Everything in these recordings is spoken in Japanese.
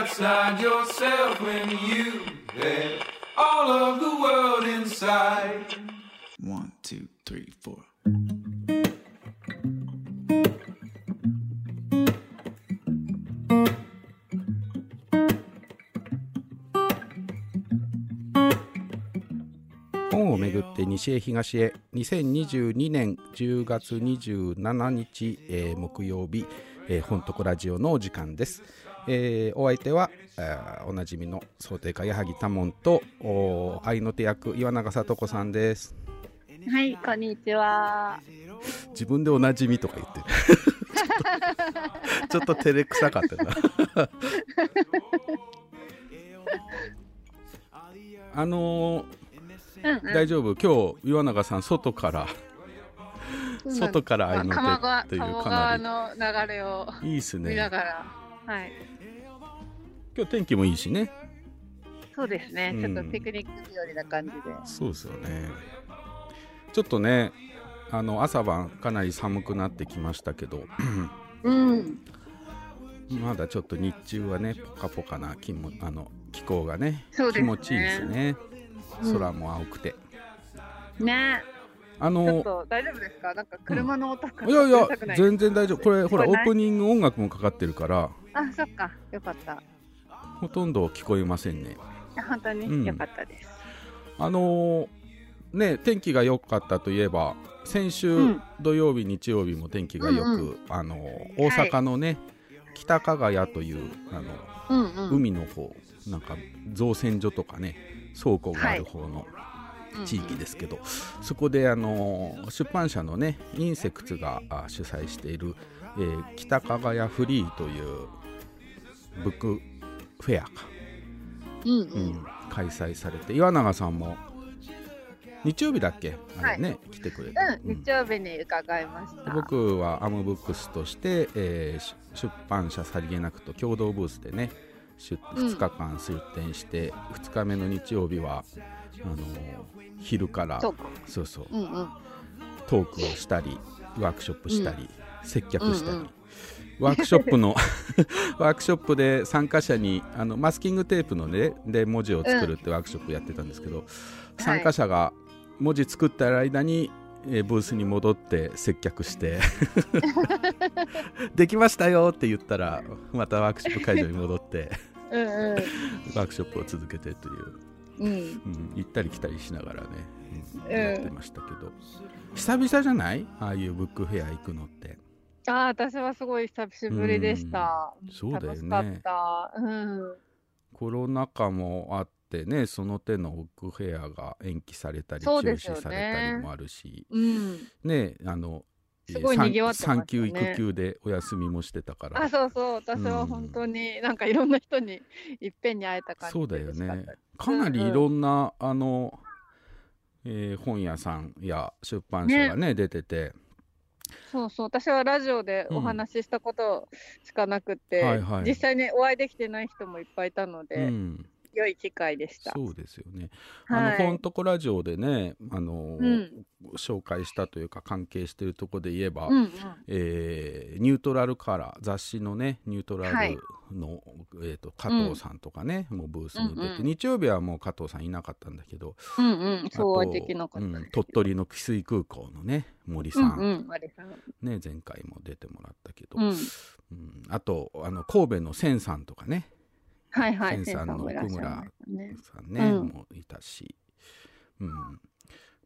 outside yourself when you had all of the world inside? One, two, three, four. 本をめぐって西へ東へ2022年10月27日、えー木曜日、えー、本とこラジオのお時間です、えーお相手は、えーおなじみの想定家矢作多門とお愛の手役岩永聡子さんです。はい、こんにちは。自分でおなじみとか言ってる。ちょっと照れくさかったな。あのーうん、うん。大丈夫？今日岩永さん外からうん外から愛の手っていう川かなり。の流れをいいっす見なねがら、はい。今日天気もいいしね。そうですね。うん。ちょっとピクニック日和な感じで。そうですよね。ちょっとねあの朝晩かなり寒くなってきましたけど。うん。まだちょっと日中はねポカポカな気もあの気候がねね。気持ちいいですね。うん。空も青くて、ね。あのと大丈夫ですか？なんか車の音がいやいや全然大丈夫。これほらオープニング音楽もかかってるから。あ、そっか。よかった。ほとんど聞こえませんね。あ本当に、うん。よかったです。あのーね天気が良かったといえば先週うん。土曜日、日曜日も天気が良く、うん。あのー大阪のね、北加賀屋というあの、うんうん。海の方なんか造船所とかね倉庫がある方の地域ですけど、そこであのー出版社のねインセクツがあ主催している、えー北加賀屋フリーというブックフェアか。うんううん。ん、開催されて。岩永さんも日曜日だっけ？あれね、来てくれて、うん、日曜日に伺いました。僕はアムブックスとして、えーし出版社さりげなくと共同ブースでね出うん。2日間出展して、2日目の日曜日はあのー昼からそうか。そうそう。うんうん。トークをしたりワークショップしたり、接客したり、うんうんワークショップの ワークショップで参加者にあのマスキングテープのねで文字を作るってワークショップやってたんですけど、参加者が文字作ってる間に、えーブースに戻って接客して できましたよって言ったらまたワークショップ会場に戻ってうんうワークショップを続けてという、ん。うん。うん、行ったり来たりしながらね、うんうん。やってましたけど。久々じゃない？ああいうブックフェア行くのってああ、私はすごい久しぶりでした。そうだよ楽しかっねた。うん。コロナ禍もあってねその手のブックフェアが延期されたり中そうですよね。止されたりもあるし。うん。ねあのすごい賑わってましたね。産休育休でお休みもしてたから。あ、そうそう。私は本当になんかいろんな人にいっぺんに会えた感じそうだよ嬉しかっねたかなりいろんな、あの、えー本屋さんや出版社がね。出ててそうそう。私はラジオでお話ししたことしかなくて、はいはい。実際にお会いできてない人もいっぱいいたので、うん良い機会でした。そうですよね。はいあのフォントコラジオでね、あの、うん紹介したというか関係しているところで言えば、うんうん。えーニュートラルカラー雑誌のねニュートラはいルの、えー、と加藤さんとかね、もうブースに出て、うんうん日曜日はもう加藤さんいなかったんだけどうんうん。そうはできなかったうん。鳥取の汽水空港のね森さ、うんんうん。マリさん。ね前回も出てもらったけど、うん。うんあとあの神戸の千さんとかねはいはい。千さんのもいらっしゃいましたね。さんね、うん。もいたし、うん、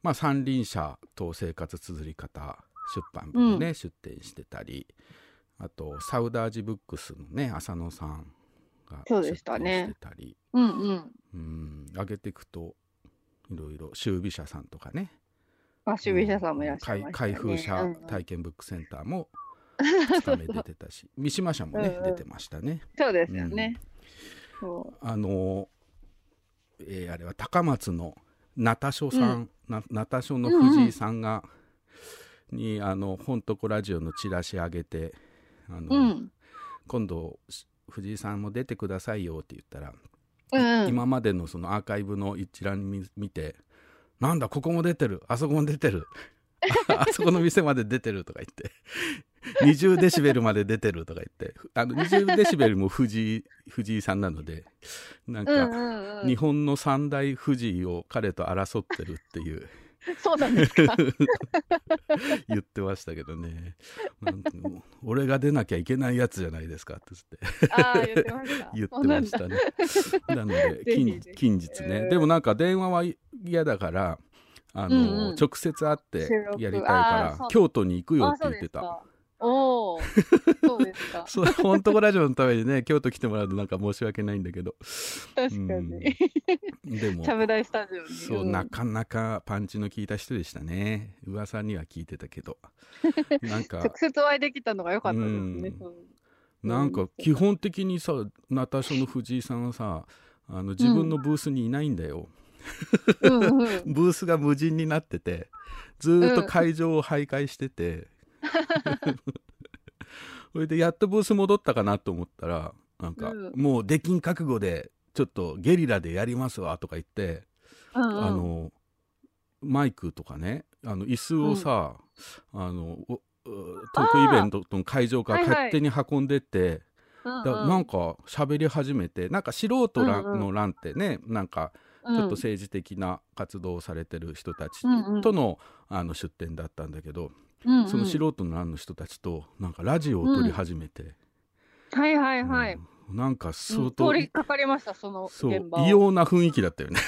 まあ三輪車と生活綴り方出版部もね、出展してたりあとサウダージブックスのね浅野さんが出展してたり。うんうん。うん。上げていくといろいろ修美社さんとかね。あ、守備者さんもいらっしゃいましたね。開封者うんうん。体験ブックセンターも2日目出てたし三島社もね、うんうん。出てましたね。そうですよね。そあのえーあれは高松のナタ書さん、なナタ書の藤井さんが、にあの本とこラジオのチラシ上げてあの、う。うん。今度し藤井さんも出てくださいよって言ったら、うんうん。今までのそのアーカイブの一覧見見てなんだここも出てるあそこも出てるあ あそこの店まで出てるとか言って 20デシベルまで出てるとか言って。あの20デシベルも藤井藤井さんなのでなんか。日本の三大藤井を彼と争ってるっていう。そうなんですか。言ってましたけどね。俺が出なきゃいけないやつじゃないですかって言って言ってました。ね。なので近近日ね、うん。でもなんか電話は嫌だからあの、うんうん。直接会ってやりたいから京都に行くよあって言ってた。おお、そうですか。そう本当ラジオのためにね京都来てもらうとなんか申し訳ないんだけど。確かに。でも。ちゃぶ台スタジオに。そう、ん。なかなかパンチの効いた人でしたね。噂には聞いてたけど。なんか。直接お会いできたのが良かったですね。うん。なんか基本的にさナタショの藤井さんはさあの自分のブースにいないんだよ、うんうん。ブースが無人になっててずーっと会場を徘徊してて、それでやっとブース戻ったかなと思ったらなんか、うん。もう出禁覚悟でちょっとゲリラでやりますわとか言って、うんうん。あのマイクとかねあの椅子をさ、あのおトークイベントの会場からはいはい。勝手に運んでって、うんうん。だなんか喋り始めてなんか素人の欄ってね、なんかちょっと政治的な活動をされてる人たちうんうん。との,、あの出展だったんだけど、うんうん。その素人の欄の人たちとなんかラジオを撮り始めて、はいはいはい。うん。なんかう相ん。当、通りかかりました、その。異様な雰囲気だったよね。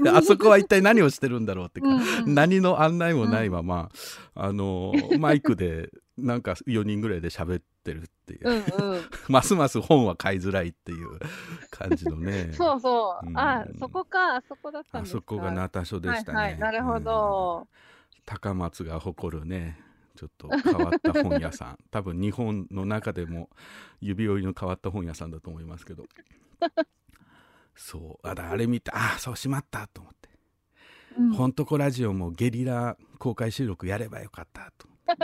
あそこは一体何をしてるんだろうってか、うんうん。何の案内もないまま、あのマイクでなんか4人ぐらいで喋ってるっていう、うんうん。ますます本は買いづらいっていう感じのね。そうそう。う。ん。あ、そこか、あそこだったんあですか。そこがナタ書でしたね、はいはい、なるほど。うん高松が誇るねちょっと変わった本屋さん。多分日本の中でも指折りの変わった本屋さんだと思いますけど。そう。あだあれ見てあそうしまったと思って。うん。ほんとこラジオもゲリラ公開収録やればよかったと やっ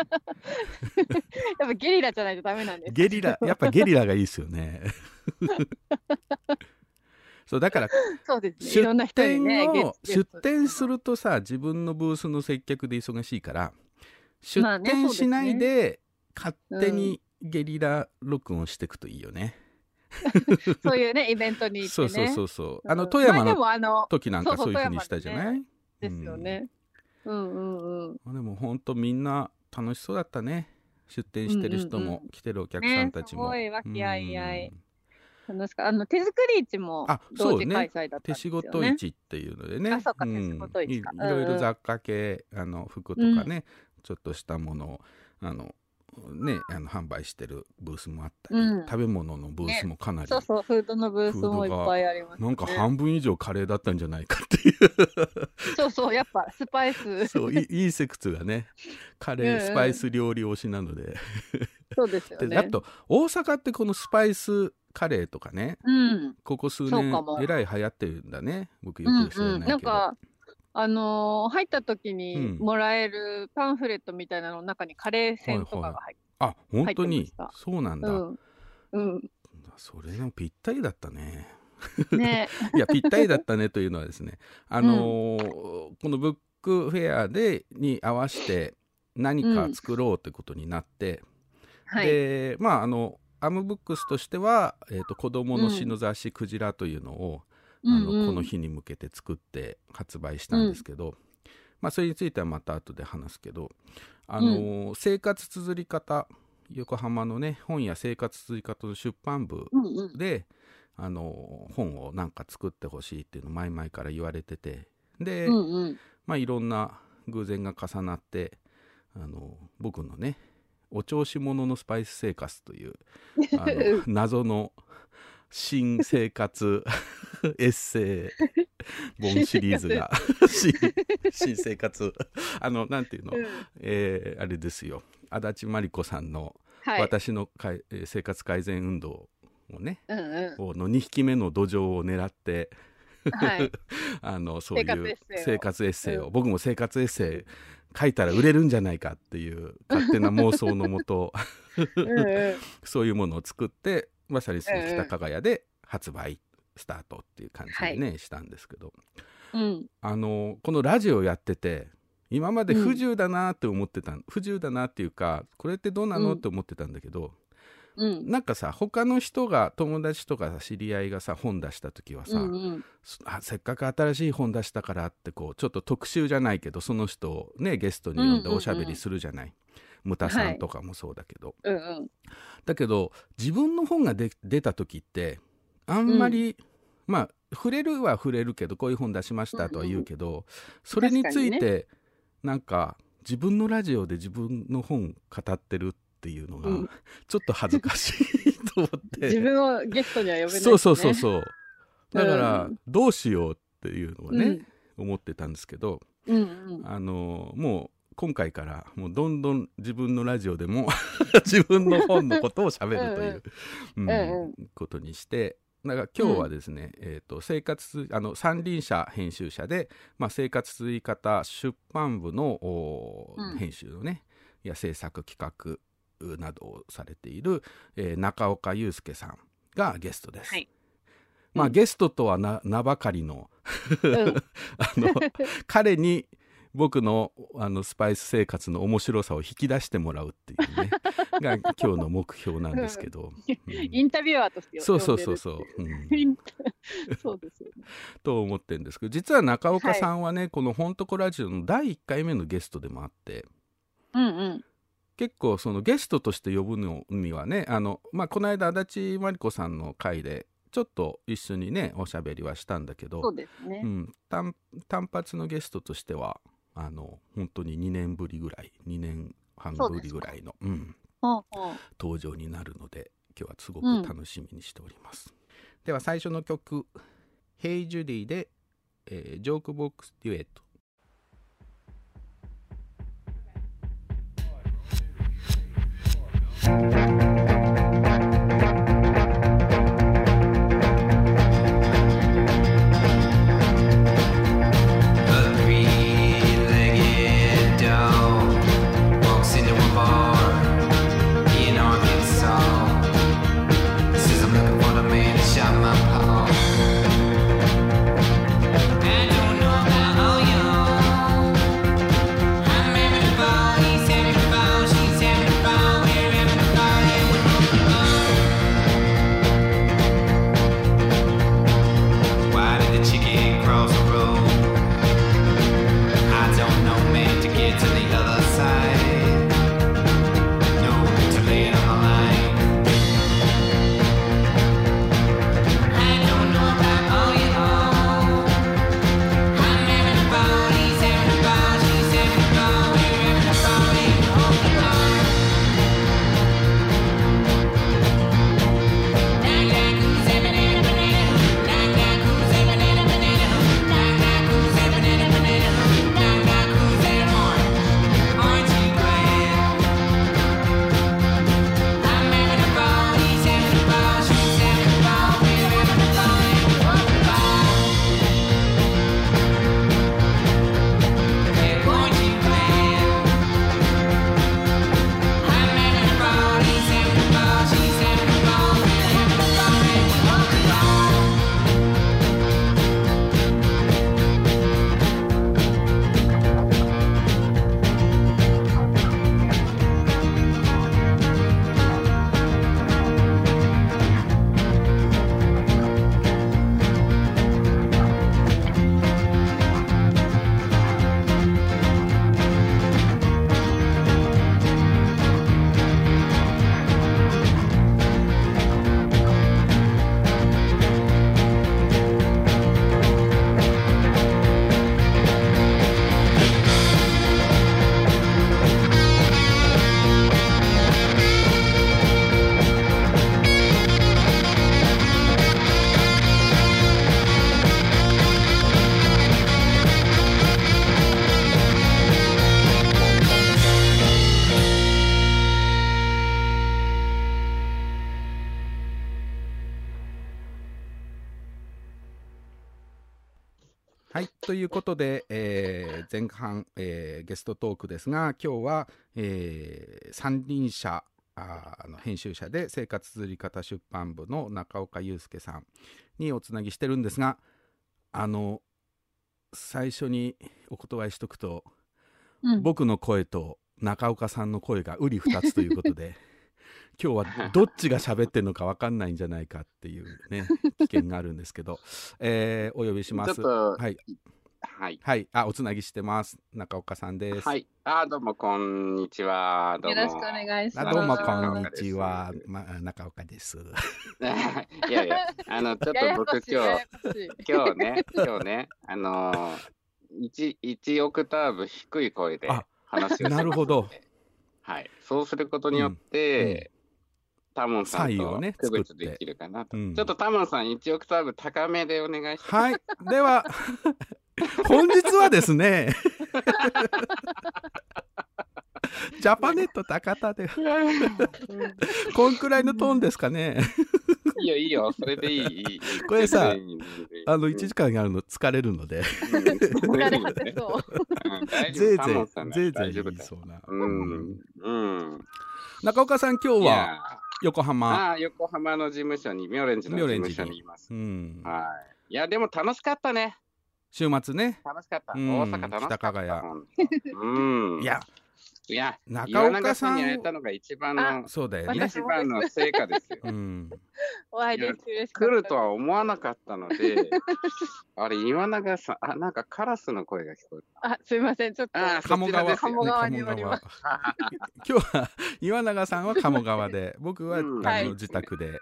ぱゲリラじゃないとダメなんです。ゲリラやっぱゲリラがいいですよね そうだから そうですね。いろんな出人にね、店をゲ出店するとさ自分のブースの接客で忙しいから出店しないで勝手うにゲリラ録音していくといいよね。そういうね、イベントに行ってね。そうそうそうそう。うんあの富山の時なんかそういうふうにしたじゃない？ですよね。うんうんうん。うんでも本当みんな楽しそうだったね。出店してる人も来てるお客さんたちも。ねすごい和気あいあいうん楽しかあの手作り市もあそう同時ね開催だったん手仕ですよね。事市っていうのでね。あそうかん手仕事市かいいろいうんうんろ雑貨系あの服とかね、ちょっとしたものをあのねあの販売してるブースもあったり、うん食べ物のブースもかなり、そうそう、フードのブースもいっぱいあります、ね。なんか半分以上カレーだったんじゃないかっていう そうそう、やっぱスパイス。そういいいセクツがねカレー、うんうんスパイス料理推しなのでそうですよね。であと大阪ってこのスパイスカレーとかね。うん。ここ数年えらい流行ってるんだね。僕ようんく知らうん。ないけど、なんか、あのー入った時にうん。もらえるパンフレットみたいなのの中にカレー線とかが入って、あ本当入にってましたそうなんだ、うん。うん。それもぴったりだったね。ね。いやぴったりだったねというのはですね。あのーこのブックフェアでに合わせて何か作ろうってことになって、はい。でまああのアムブックスとしては、えー、と子供の詩の雑誌「クジラ」というのを、あのうんうんこの日に向けて作って発売したんですけど、まあ、それについてはまた後で話すけど、あの生活綴り方横浜のね本や生活綴り方の出版部うんうん。で、あの本をなんか作ってほしいっていうのを前々から言われててで、うんうん。まあ、いろんな偶然が重なってあの僕のねお調子者のスパイス生活という あの謎の新生活 エッセイ本シリーズが 新新生活あのなんていうの、うんえーあれですよ足立真理子さんのはい。私のかい、えー生活改善運動をねうんうん。をの2匹目の土壌を狙ってはい。あのそういう生活エッセイを、うん僕も生活エッセイ書いたら売れるんじゃないかっていう勝手な妄想のもとうんうん。そういうものを作ってまさにその北加賀屋で発売スタートっていう感じでね、したんですけどうん。あのこのラジオやってて今まで不自由だなって思ってた、不自由だなっていうかこれってどうなの、うんって思ってたんだけどうん。なんかさ他の人が友達とかさ知り合いがさ本出した時はさ、うんうん。あせっかく新しい本出したからってこうちょっと特集じゃないけどその人をねゲストに呼んでうんうんうん。おしゃべりするじゃない、ムタさんとかもそうだけど、うんうん。だけど自分の本がで出た時ってあんまり、まあ触れるは触れるけどこういう本出しましたとは言うけど、それについてなんか自分のラジオで自分の本語ってるっていうのがうん。ちょっと恥ずかしいと思って、自分をゲストには呼べない、ね。そうそうそうそう。だからうん。どうしようっていうのはね、うん。思ってたんですけどうんうん。あのもう今回からもうどんどん自分のラジオでも 自分の本のことをしゃべるという うんうん。うことにしてだから今日はですね、えー、と生活あの三輪車編集者で、まあ、生活続き方出版部の、おうん。編集のねや制作企画などをされている、えー中岡祐介さんがゲストです。はい。まあ、うん。ゲストとはな名ばかりのうん。あの 彼に僕のあのスパイス生活の面白さを引き出してもらうっていうね が今日の目標なんですけど、うん。インタビュアーとしてそう。そうそうう。そう、うん。そうですよね。と思ってるんですけど実は中岡さんはね、この「ほんとこラジオ」の第1回目のゲストでもあって。うんうん。結構そのゲストとして呼ぶのにはねあの、まあ、この間足立真理子さんの回でちょっと一緒にねおしゃべりはしたんだけどそうですね。う。ん、単単発のゲストとしてはあの本当に2年ぶりぐらい2年半ぶりぐらいの、うん、ほうほう登場になるので今日はすごくうん楽しみにしております、では最初の曲「Hey Judy で」えージョークボックスデュエット」い、ということで、えー前半、えーゲストトークですが今日は、えー三輪車あーの編集者で生活綴り方出版部の中岡祐介さんにおつなぎしてるんですがあの最初にお断りしとくとうん。僕の声と中岡さんの声が瓜二つということで 今日はどっちが喋ってるのか分かんないんじゃないかっていうね危険があるんですけど、えーお呼びします。はいはい。はいあおつなぎしてます中岡さんです、はい。あー、どうも、こんにちは。どうも。よろしくお願いします。あどうも中こんにちは、ま、中岡です いやいや、あの、ちょっと僕今日、今日ね、今日ね、あのー、1、一オクターブ低い声であ話をするなるほど。はい。そうすることによって、タモンさんと区別できるかなと。うんちょっとタモンさん1オクターブ高めでお願いします。はいでは 本日はですねジャパネット高田でこんくらいのトーンですかねいいよ、いいよ。それでいい。い いこれさあの1時間やるの疲れるのでうん疲れ果てそう。ぜいぜいぜいぜいいそうな、うん。うん。中岡さん今日は横浜ああ、横浜の事務所に、妙蓮寺の事務所にいます。うんはい。いや、でも楽しかったね。週末ね楽しかった。うん大阪楽しかった。うん。いや、いや、中岡さん岩永に会えたのが一番の、そうだよね一番の成果ですよ。うんお会いでき。来るとは思わなかったので、あれ、岩永さん、あ、なんかカラスの声が聞こえあ、すいません。ちょっと。鴨川鴨川におります 今日は岩永さんは鴨川で僕は、うんあのはい自宅で、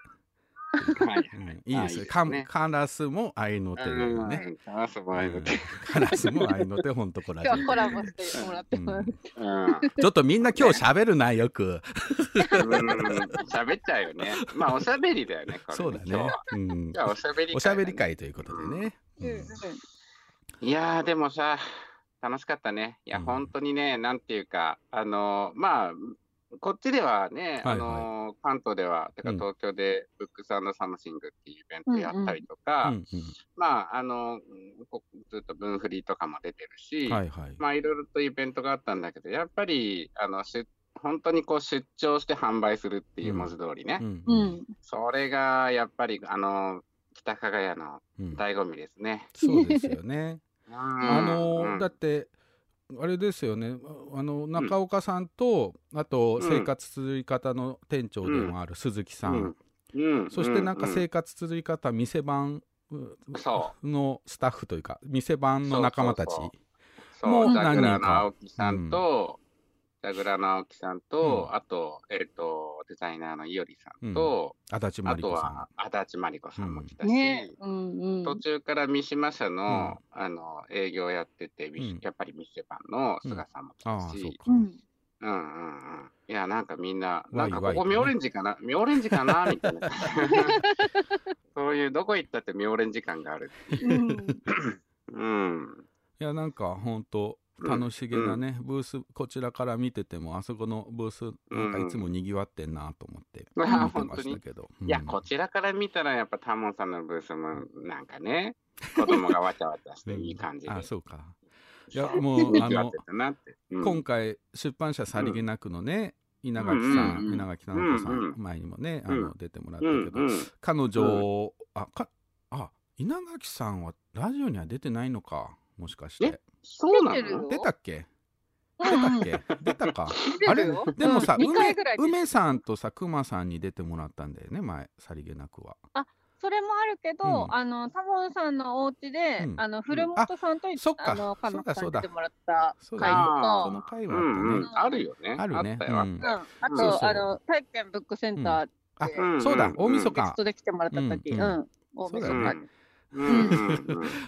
はい。うん。いいです。ね。カラスも愛の手うんね、カラスもああいうので。カラスも愛の手ほんとこら今日はコラボしてもらってちょっとみんな今日喋るなよく。喋っちゃうよね。まあ、おしゃべりだよね、そうだね。うん。じ、ゃあ、おしゃべりおしゃべり会ということでね、いやー、でもさ、楽しかったね。いや、うん。本当にね、なんていうか、あのーまあ、こっちではね、はいはい。あのー関東では、てかうん。東京で、ブックスサムシングっていうイベントやったりとか、うん。まあ、あのずっと文フリとかも出てるし、うん、はいはい、まあ、いろいろとイベントがあったんだけど、やっぱり、あの、し本当にこう出張して販売するっていう文字通りね、うんううん。ん。それがやっぱり、あのー北加賀屋のうん。醍醐味ですね。そうですよね。あ あのだってあれですよね。あの中岡さんと、あとうん。生活続き方の店長でもある鈴木さん、そしてなんかうん。生活続き方店番のスタッフというか店番の仲間たちも何人か。青木さんと、ジャグラーの青木さんと、うんあと、えっ、と、デザイナーのいおりさんと、足立真あと理子さは足立真理子さんも来たし、ね。うんうん。途中から三島社の,、あの営業やってて、みうんやっぱり店番の菅さんも来んあたし、あそうかうん。うんうんうん。いや、なんかみんな、なんかここ妙蓮寺かな妙蓮寺かなみたいな。そういう、どこ行ったって妙蓮寺感があるっていう。うん。うん。いやなんか本当楽しげなね、ブースこちらから見ててもあそこのブースなんかいつもにぎわってんなと思って うん見てましたけど、いや、うん。こちらから見たら、やっぱタモンさんのブースも、なんかね、子供がわちゃわちゃしていい感じで。あそうか。いや もうあの。うん。今回出版社さりげなくのね、稲垣さん、うんうんうん稲垣直子さん、うんうん前にもねあの、うん出てもらったけど、うん。うん。彼女、あかあ稲垣さんはラジオには出てないのかもしかして。え？そうなの？出たっけ？うん。出たっけ？出たか？あれ？でもさ、うん梅梅さんとさ熊さんに出てもらったんだよね前さりげなくは。それもあるけど、うん。あのタモンさんのお家で、うん。あの古本さんと、そっか。あのカナさそうだ。んに出てもらった回とあその回はうあったね、んうん。あるよね。あるね。あうん。あとそうそう。あの体験ブックセンターうん。そうだ。うん。大晦日。ゲストで来てもらった時、ううん。ん、大晦日。ねうんうんうんなど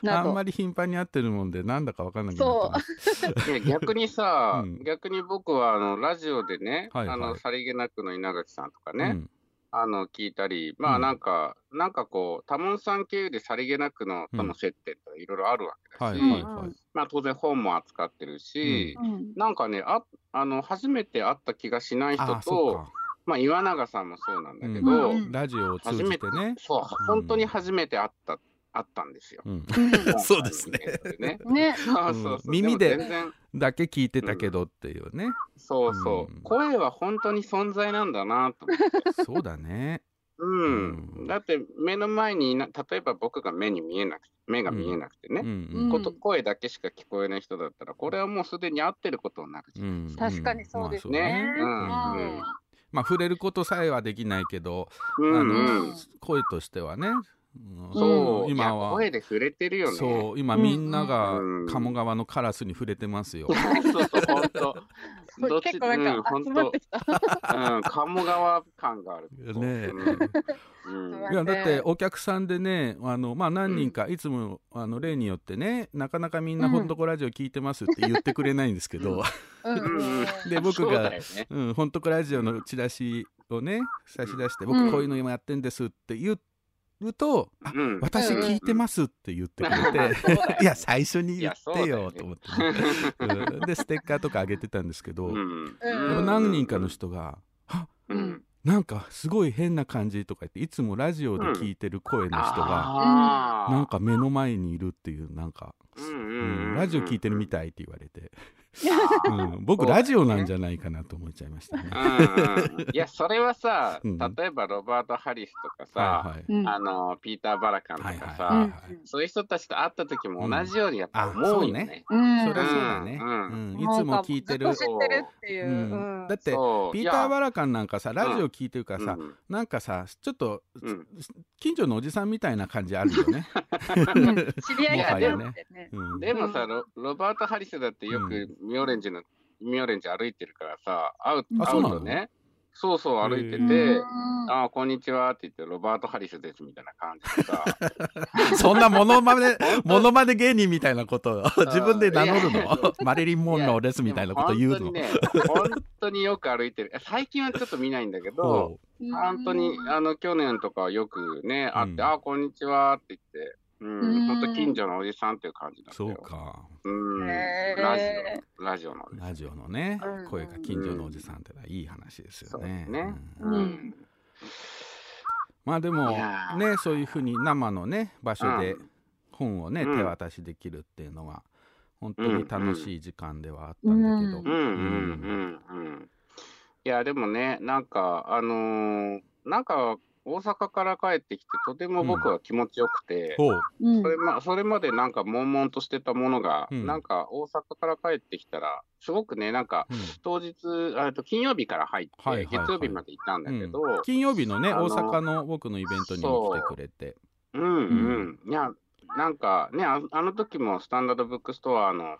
あんまり頻繁に会ってるもんでなんだかわかんないや逆にさ、うん。逆に僕はあのラジオでね、はいはい。あのさりげなくの稲垣さんとかね、うん。あの聞いたり、まあうん。なんか、なんかこう、タモンさん経由でさりげなくのとうんの接点とかいろいろあるわけだし、はいうんはい。はい、まあ当然本も扱ってるし、うんなんかねあ、あの初めて会った気がしない人と、か、まあ岩永さんもそうなんだけうど、うんラジオを通じてね。そう、うん。本当に初めて会った、会ったんですよ。うん、うそうですね。ね。ね、そう耳でだけ聞いてたけどっていうね、そうそう、うん声は本当に存在なんだなと思って。そうだね。うん。うん。だって目の前に例えば僕が目に見えなく目が見えなくてね、こと声だけしか聞こえない人だったらこれはもうすでに合ってることになるじゃん。うん。確かにそうですまあね。ね。うんうん。まあ触れることさえはできないけど、うんあのうん声としてはね、うんそう、今は。声で触れてるよね。そう今みんながうん鴨川のカラスに触れてますよ。そうそう、本当。どっち結構なんかうん集まってきた。うん、鴨川感がある。ねいやだってお客さんでねあの、まあ、何人かいつもあの例によってねなかなかみんな「うん。ほんとこラジオ聞いてます」って言ってくれないんですけど、で僕がほんとこラジオのチラシをね差し出して「うん。僕こういうの今やってんです」って言うと「あうん。私聞いてます」って言ってくれて いや最初に言ってよと思ってね、うん。でステッカーとかあげてたんですけど、何人かの人が「あうん。なんかすごい変な感じ」とか言っていつもラジオで聞いてる声の人が、なんか目の前にいるっていうなんか、うんうんううんんラジオ聞いてるみたいって言われて、うん、僕ラジオなんじゃないかなと思っちゃいましたね。いや、それはさ、うん。例えばロバート・ハリスとかさ、はいはい。うん。あのピーター・バラカンとかはいはいさ、はいはい。そういう人たちと会った時も同じようにやっぱうん思うよあね。うん。そりゃそうだね、うん。うん。いつも聞いてる。知ってるっていう。う。ん。うん。だってピーター・バラカンなんかさラジオ聞いてるからさ、うん。なんかさちょっと、うん。近所のおじさんみたいな感じあるよね。う ん知り合いがね。うん。でもさ、ロロバート・ハリスだってよくミオレンジの、ミオレンジ歩いてるからさ、会う会あそうなの？うとね、そうそう歩いてへてう、んああ、こんにちはって言って、ロバート・ハリスですみたいな感じでさ、そんなモノマネモノマネ芸人みたいなことを自分で名乗るの？マリリン・モンローですみたいなこと言うの？本当にね、本当によく歩いてる。最近はちょっと見ないんだけど、ほ本当に、あの、去年とかはよくね、会って、うん。あ、こんにちはって言って、うん、うん。本当近所のおじさんっていう感じだうそうったよ。か。うん、ラジオ、ラジオのおじさん。ラジオのねうん。声が近所のおじさんってのはいい話ですそうよね。ね。うん。うん。まあでもねそういうふうに生のね場所でうん。本をね、うん。手渡しできるっていうのは本当に楽しい時間ではあったんだけど、うんうんうん。うん。いや、でもね、なんか、あのーなんか、大阪から帰ってきて、とても僕は気持ちよくて、ほう。うん。それまそれまでなんか悶々としてたものが、うん。なんか大阪から帰ってきたら、すごくね、なんかうん。当日、あと金曜日から入って、はいはいはい。月曜日まで行ったんだけど、うん。金曜日のね大阪の僕のイベントにも来てくれて。う。んうん、いや、なんかねあ、あの時もスタンダードブックストアの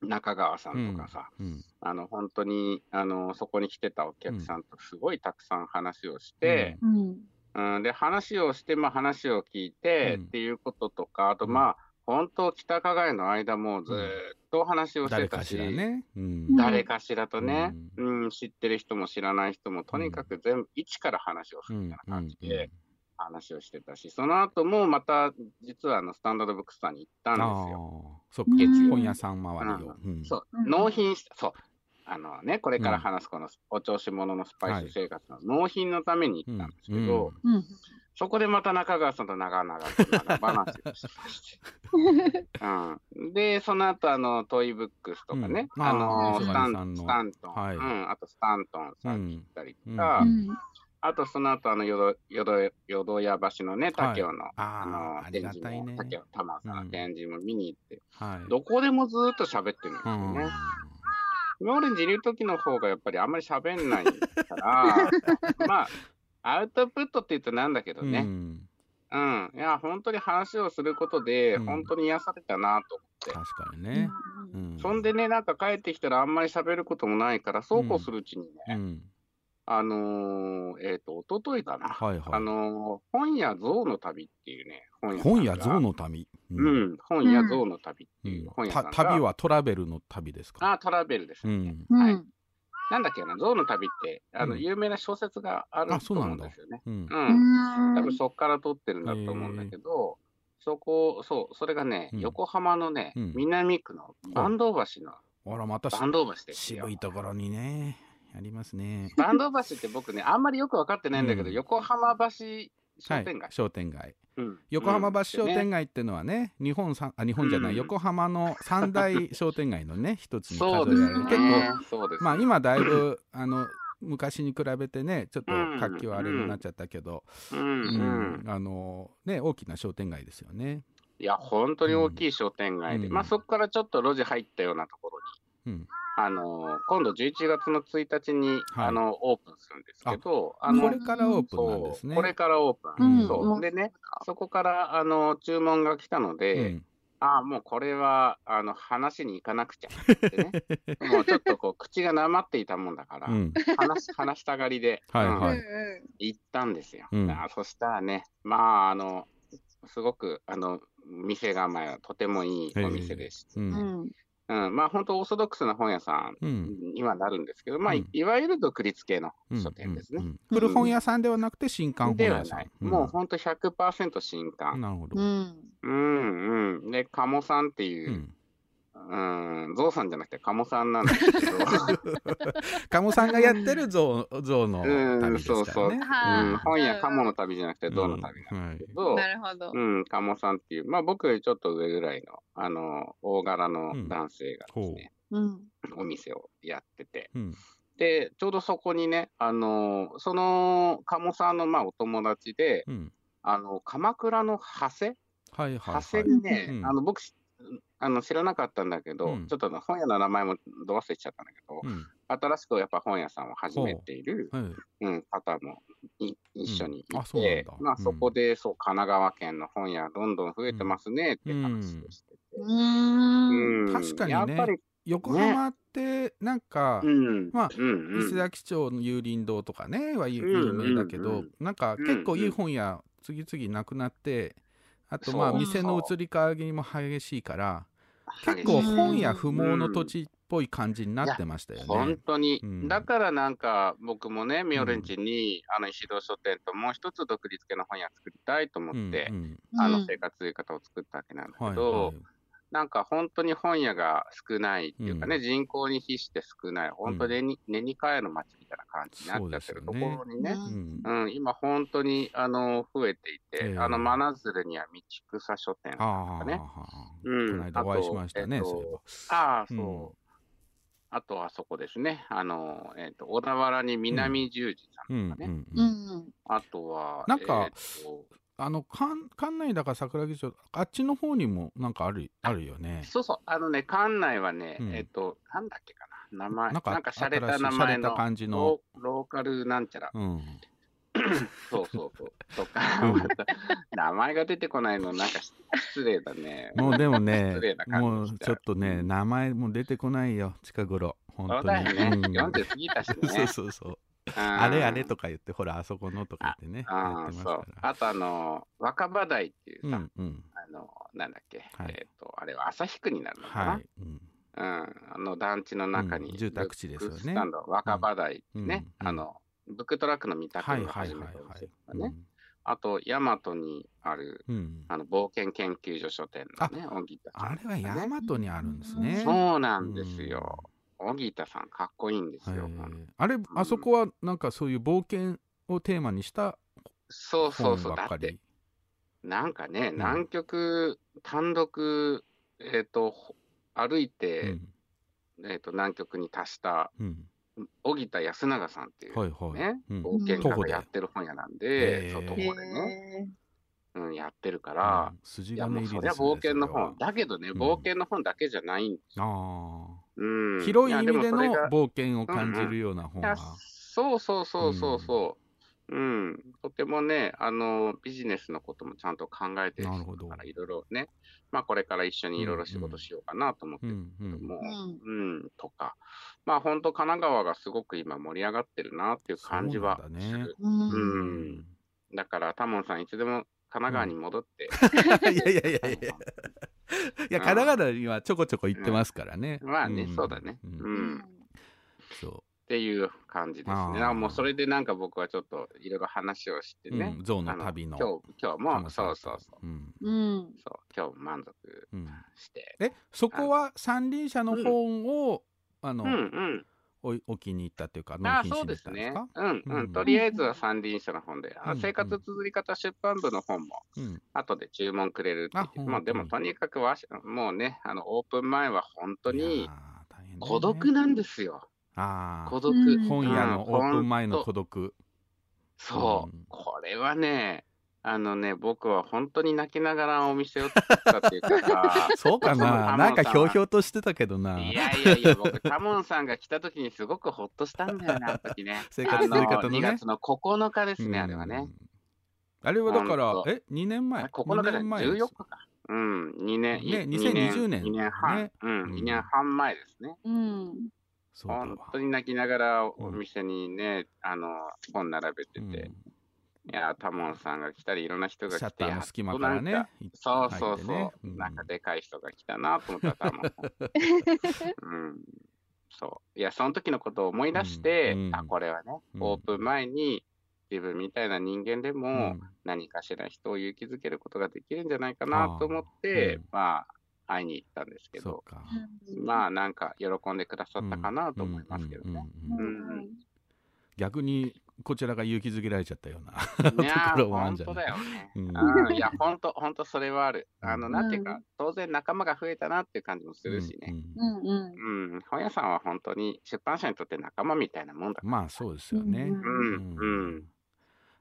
中川さんとかさ、うん。あの本当にあのそこに来てたお客さんとすごいたくさん話をして、うんうん。で話をして、まあ、話を聞いて、うん。っていうこととか、あと、うん。まあ、本当、北加賀屋の間もずーっと話をして誰かたし、しらね、うん。誰かしらとね、ううん知ってる人も知らない人も、とにかく全部、一から話をすうんるみたいな感じうん。で話をしてたし、その後もまた、実はあのスタンダードブックスターに行ったんですよ。そっか。月曜本屋さん周りを、うん。そう、うん納品した、そう。あのね、これから話すこのお調子者のスパイス生活の納品のために行ったんですけど、うん。うん。そこでまた中川さんと長々と長話をしまして。うん、で、その後あのトイブックスとかね、うん。あのスタンスタント。ン、はい。うん、あとスタントンさんに行ったりとか、うん。あとその後あの淀淀淀屋橋のね、竹雄の、あのあありがたいね。展示も、竹雄玉さんうん。の展示も見に行って、はい。どこでもずーっと喋ってるんですうん。よね。オレンジいる時の方がやっぱりあんまり喋んないから、まあ、アウトプットって言うとなんだけどうね、ん。うん、いや、本当に話をすることで、うん。本当に癒されたなと思って。確かにね、うん。そんでね、なんか帰ってきたらあんまり喋ることもないから、そうこうするうちにね、うん。あのー、えっ、と、一昨日かな、はいはい。あのー、本屋象の旅っていうね、本屋象の旅、うん、本屋象の旅っていう本屋旅はトラベルの旅ですか？あ、トラベルですうね。ん。はい。うん。なんだっけな、象の旅って、あの、うん。有名な小説があるあと思そうなんですよね。うん。うん。うん。多分そこから撮ってるんだと思うんだけど、そこ、そう、それがね、うん。横浜のね、うん。南区の坂東橋の、あ。らまたし坂東橋で渋。いところにねありますね。坂東橋って僕ね、あんまりよく分かってないんだけど、うん。横浜橋商はい店街。商店街。うん横浜橋商店街。街ってのはね、日本さんあ日本じゃない、うん。横浜の三大商店街のね 一つに数えられる、結構。まあ今だいぶあの昔に比べてねちょっと活気はあれになっちゃったけど、うん。あのね、大きな商店街ですよね。いや、本当に大きい商店街で、うん。まあそこからちょっと路地入ったようなところに、うん、あの今度11月の1日に、はい。あのオープンするんですけど、あのこれからオープンなんですね。これからオープン。うん。そう。でね、そこからあの注文が来たので、うん。ああ、もうこれはあの話に行かなくちゃってね、もうちょっとこう口がなまっていたもんだから、うん。話話したがりで、うんはいはい。うん。う行ったんですよ。うん。あそしたらね、まあ、あのすごくあの店構えはとてもいいお店でしうん。んうんうん、まあ本当オーソドックスな本屋さうんんにはなるんですけど、まあ、うんいわゆる独立系のうん書店ですね。うんうん古本屋さんではなくて新刊本ではない。。屋さんんもう本当100%新刊。なるほど。うんうんうん。で、鴨さんってういう、んうん、ゾウさんじゃなくて鴨さんなんですけど、鴨さんがやってる象象のうん旅ですそうそう、からね。はい。うん、本屋鴨の旅じゃなくてゾウの旅なんですけど、なるほど。うん、鴨さんっていう、まあ僕よりちょっと上ぐらいの、あの、大柄の男性がですね、う。ん。お店をやってて、うん。で、ちょうどそこにね、あの、その鴨さんのまあお友達で、うん。あの、鎌倉の長谷はいはい長はい。谷にね、うん。あの僕しあの知らなかったんだけど、うん。ちょっと本屋の名前もど忘れちゃったんだけど、うん。新しくやっぱ本屋さんを始めている、はい。うん、方もい一緒にいて、うん。まあ、うんそこで、そう神奈川県の本屋どんどん増えてますねって話をしてて、うーん。うん。確かにね。やっぱり、横浜ってなんか、うん、まあうんうん。伊勢崎町の有林堂とかねは有うん有名だけど、うんうんなんか結構いい本屋次々なくなって、あとまあ店の移り変わりも激しいから結構本屋不毛の土地っぽい感じになってましたよ本ね。当に、うん。だからなんか僕もね、ミオレンチに、あの石堂書店ともう一つ独立系の本屋作りたいと思って、うんうん。あうんの生活言い方を作ったわけなんだはいけど、はいなんか本当に本屋が少ないっていうかね、う人口に比して少ない、本当に寝に帰る街みたいな感じになっちゃってるところにね、うん。うん、今本当にあの増えていて、ええ。あの真鶴には道草書店ああ、とかね、うん、うん。この間お会いしましたね、あとそういえば。ああ、うん。そう。あとはそこですね、あの、えっ、と、小田原に南十字さんうんとかね、うんううん。ん。あとは、なんかえーとあの関関内だか桜木町あっちの方にもなんかあるあるよね。そうそう、あのね、館内はね、うん。えっ、と、なんだっけかな、名前、なんんなかか、洒落た名前の感じの。ローカルなんちゃら、うん、そうそうそう、とか、名前が出てこないの、なんか失礼だね。もうでもねもうちょっとね、名前も出てこないよ、近頃。本当そうに。だよね、うん。40過ぎたしね。そうそうそう。ああれあれとか言って、ほら、あそこのとか言ってね、やあ。あと、あの、若葉台っていうさ、うんうん。あの、なんだっけ、はいえっ、と、あれは旭区になるのかな、はい。うんうん、あの団地の中に、うん住宅地ですよね若葉台ね、うんあの、ブックトラックの見たはい目が始めたお店とかね。あと、大和にある、うんうん。あの、冒険研究所書店のね、小木田さんあれは大和にあるんですね。そうなんですよ。小木田さん、かっこいいんですよ。はいあれ、あそこはなんかそういう冒険をテーマにしたそうそうそう。だって本ばっかり？、なんかね、ん南極単独、えっ、と、ほ歩いうて、んえっ、と、南極に達した、うん。小木田康永さんっていう、はいはい。ね、うん冒険家がやってる本屋なんへで、ーそう、徒歩でね、へうん、やってるからうん、筋いや、もうそりゃ金入りですね冒険の本。だけどね、うん冒険の本だけじゃないんですよ。あうんあ。広い意味での冒険を感じるような本が。そうそうそうそうそう。うん、とてもね、あの、ビジネスのこともちゃんと考えてるなるほど人だから、いろいろね、まあ、これから一緒にいろいろ仕事しようかなと思ってる。けども、うんうん、とか、まあ、本当神奈川がすごく今盛り上がってるなっていう感じはすそうなんだねる。う。うんん。だから、タモンさん、いつでも神奈川に戻って、いやいやいやいや いや。いや、神奈川にはちょこちょこ行ってますからね。まあね、んそうだね。うん。うんっそていう感じですね。もうそれでなんか僕はちょっといろいろ話をしてう。ねう。ん、象の旅の。今日、今日も、そうそうそう。うん。うん。そう、今日も満足うん。して。え、そこは三輪車の本を、あのうん、うん。お置きに行ったっていうか、あ納あ、品しに行ったそうですねんですか。うん、ううんん。とりあえずは三輪車の本で、あうん生活綴り方出版部の本も、うん。後で注文くれるってう。まあ、でもとにかくわし、もうね、あの、オープン前は本当いに孤独なんですよ。ああ孤独。うん本屋のうんオープン前の孤独そう、うんこれはね、あのね、僕は本当に泣きながらお店を作ったっていうかさ。そうかな。なんかひょうひょうとしてたけどな。いやいやいや、僕、タモンさんが来た時にすごくほっとしたんだよね、あの時ね。生活の方のね。2月の9日ですね、あれはね。うんあれはだからえ2年前？あ9日2で年前14日か。うん、2年、ねい2020年2年半、ねうん、うん。2年半前ですね。うん。本当に泣きながらお店にね、あの、本並べてて、うんいや、タモンさんが来たり、いろんな人が来て、シャッターの隙間やからねそうそうそう、うん。なんかでかい人が来たなと思ったら、タモンさん。うん。そう。いや、その時のことを思い出して、うん。うんあ、これはね、うん。オープン前に、自分みたいな人間でも、うん。何かしら人を勇気づけることができるんじゃないかなと思って、まあ、会いに行ったんですけど、まあ、なんか喜んでくださったかなと思いますけどね。逆にこちらが勇気づけられちゃったようなところー、もあるんじゃない？本当だよね。うんうんいや、本当、本当それはある。あの、うんなんていうか、当然仲間が増えたなっていう感じもするしね。うんうんうん。うん、本屋さんは本当に出版社にとって仲間みたいなもんだ。まあそうですよね。うんうん、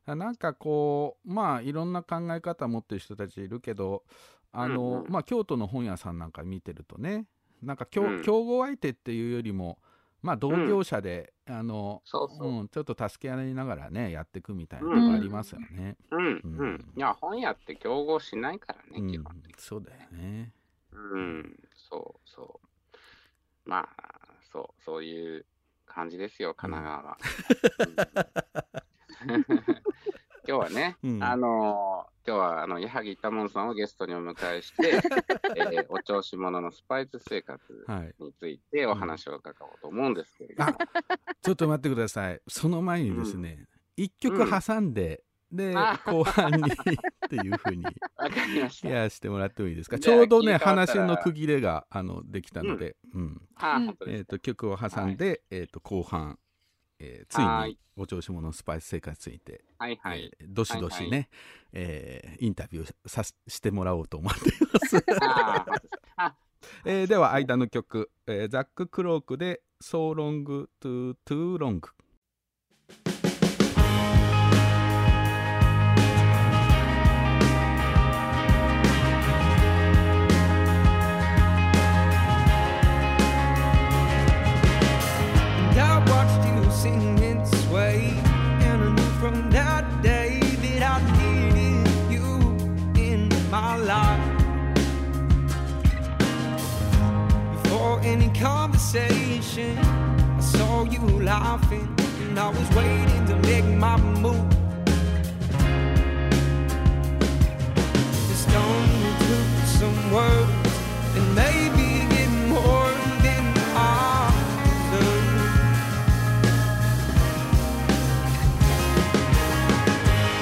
うん。なんかこうまあいろんな考え方持ってる人たちいるけどあの、うんうんまあ京都の本屋さんなんか見てるとねなんか競,、うん競合相手っていうよりもまあ同業者で、あのそうそう。うん、ちょっと助け合いながらねやっていくみたいなうんとこありますよね。うん、ううんん。いや、本屋って競合しないからね、うん基本的に。そうだよね。うん、そうそう。まあ、そう、そういう感じですよ、神奈川は。うん今日はね、うん。あのー今日はあの矢作多門さんをゲストにお迎えして、えーお調子者のスパイス生活はい。についてお話を伺おうと思うんですけれども、あちょっと待ってください。その前にですね、一、曲挟んで、であ。後半にっていうふうに わかりましてもらってもいいですか？ちょうどね話の区切れがあのできたので、えっ、と曲を挟んで、えっ、と後半、えーついにはいお調子者のスパイス生活について、はいはい。えーどしどしね、はいはえーインタビューさししてもらおうと思っています。えーでは間の曲、えーザック・クロークで「So Long to Too Long」conversation, I saw you laughing, and I was waiting to make my move. Just only took some words, and maybe get more than I deserve.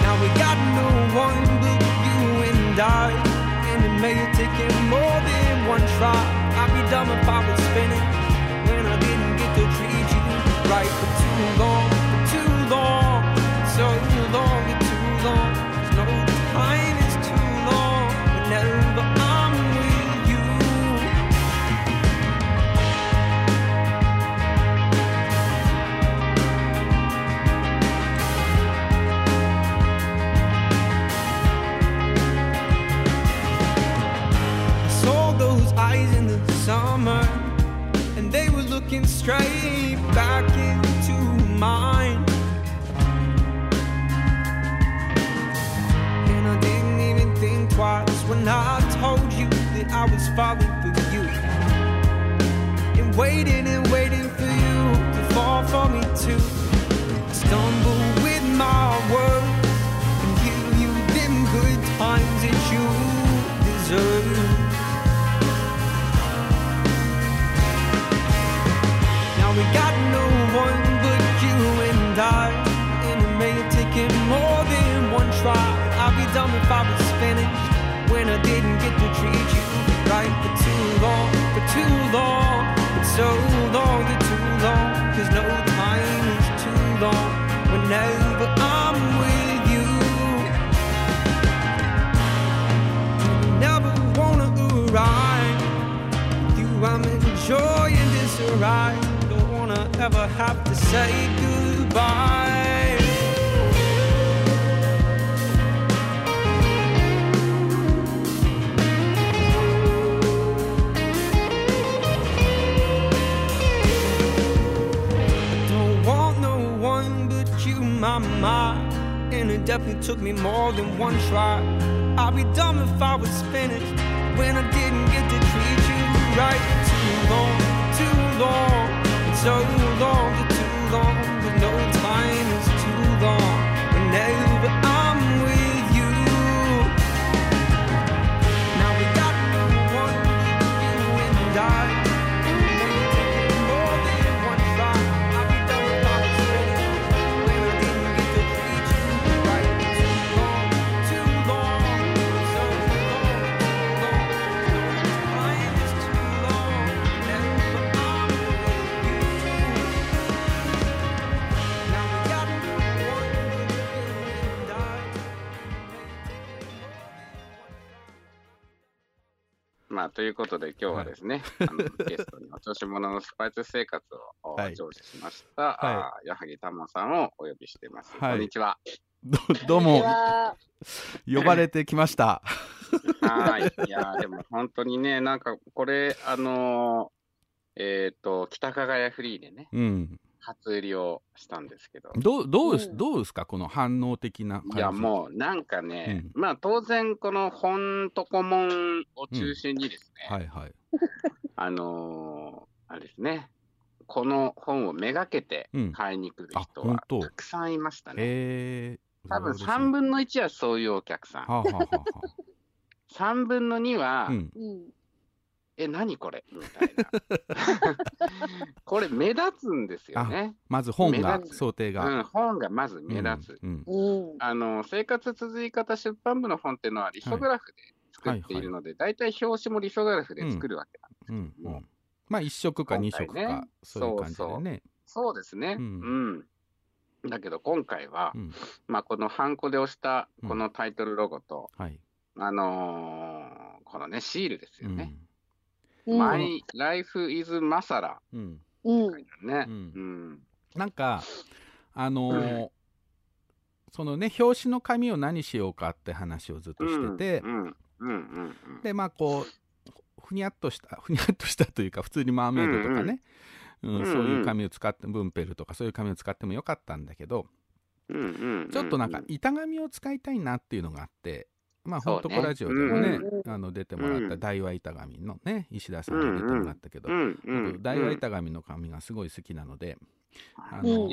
Now we got no one but you and I And it may have taken more than one try I'd be dumb if I right For too long, いうことで、今日はですね、あのゲストにお調子者のスパイス生活をはい聴取しました、あー矢作玉さんをお呼びしています。はいこんにちは。どどうも呼ばれてきました。はい。いやー、でも本当にね、なんかこれ、あのーえっ、と、北加賀屋フリーでね、うん、初売りをしたんですけど、どうどうですうん。どうですか？この反応的な感じいや、もうなんかね、まあ当然、この本とこもんを中心にですね、はいはい。あのーあれですね、この本をめがけてうん。買いに来るあ人はたくさんいましたね。えー、多分それは3分の1はそういうお客さん。はあ、はあはあは3 分の2は、あ、うん。うん。え、何これ？みたいな。これ目立つんですよね。まず本が想定が、うん、本がまず目立つ。うんうん。あの、生活続き方出版部の本っていうのはリソグラフで作っているので、大体表紙もリソグラフで作るわけなんですうんうんまあ1色か2色か、ね。そういう感じでね。そうですね。ううん。ん。だけど今回は、うん。まあこのハンコで押したこのタイトルロゴと、はい、あのーこのね、シールですよね。うん。My life is masala うんうん。ね。ううんん。なんかあのーそのね表紙の紙を何しようかって話をずっとしてて。でまあこうふにゃっとした ふにゃっとしたというか普通にマーメイドとかね、うんそういう紙を使ってブンペルとかそういう紙を使ってもよかったんだけど。ちょっとなんか板紙を使いたいなっていうのがあってまあそうね。本当コラジオでもね、うんあの出てもらったうん。大和板紙のね石田さんに出てもらったけど、大和板紙の紙がすごい好きなので、あの。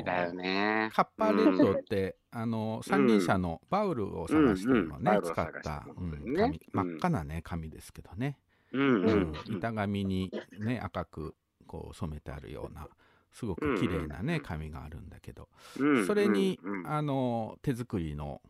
カッパーレッドって、あの三輪車のバウルを探してるのね、使った、るうん紙うん。真っ赤なね紙ですけどね、うん。板紙にね赤くこう染めてあるようなすごく綺麗なね紙があるんだけど、うん。それに、うんあの手作りの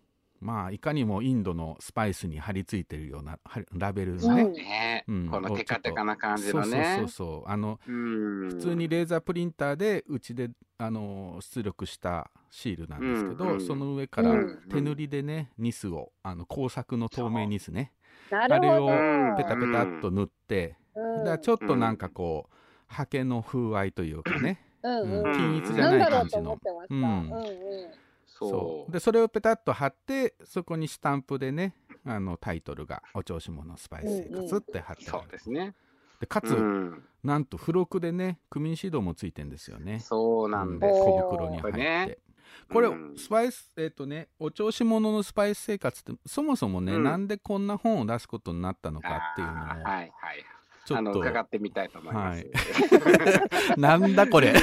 まあいかにもインドのスパイスに貼り付いてるようなはラベルのね、うんね。うんこのテカテカな感じのね。そうそうそう。あのうん。普通にレーザープリンターでうちであの出力したシールなんですけど、うんうん。その上からうん手塗りでねニスをあの工作の透明ニスね。あれをうんペタペタっと塗って、うん。だちょっとなんかこう刷毛の風合いというかね、うんうん。均一じゃない感じの。うん。そう。でそれをペタッと貼ってそこにスタンプでねあのタイトルが「お調子者スパイス生活」って貼ってあそるうですね。でかつ、うん。なんと付録でねクミンシードもついてんですよねそうなんですうんよ。小袋に入ってこれねこれ、うんスパイスえっ、とねお調子者のスパイス生活ってそもそもね、うんなんでこんな本を出すことになったのかっていうのをはいはい。ちょっと、伺ってみたいと思います。はい なんだこれ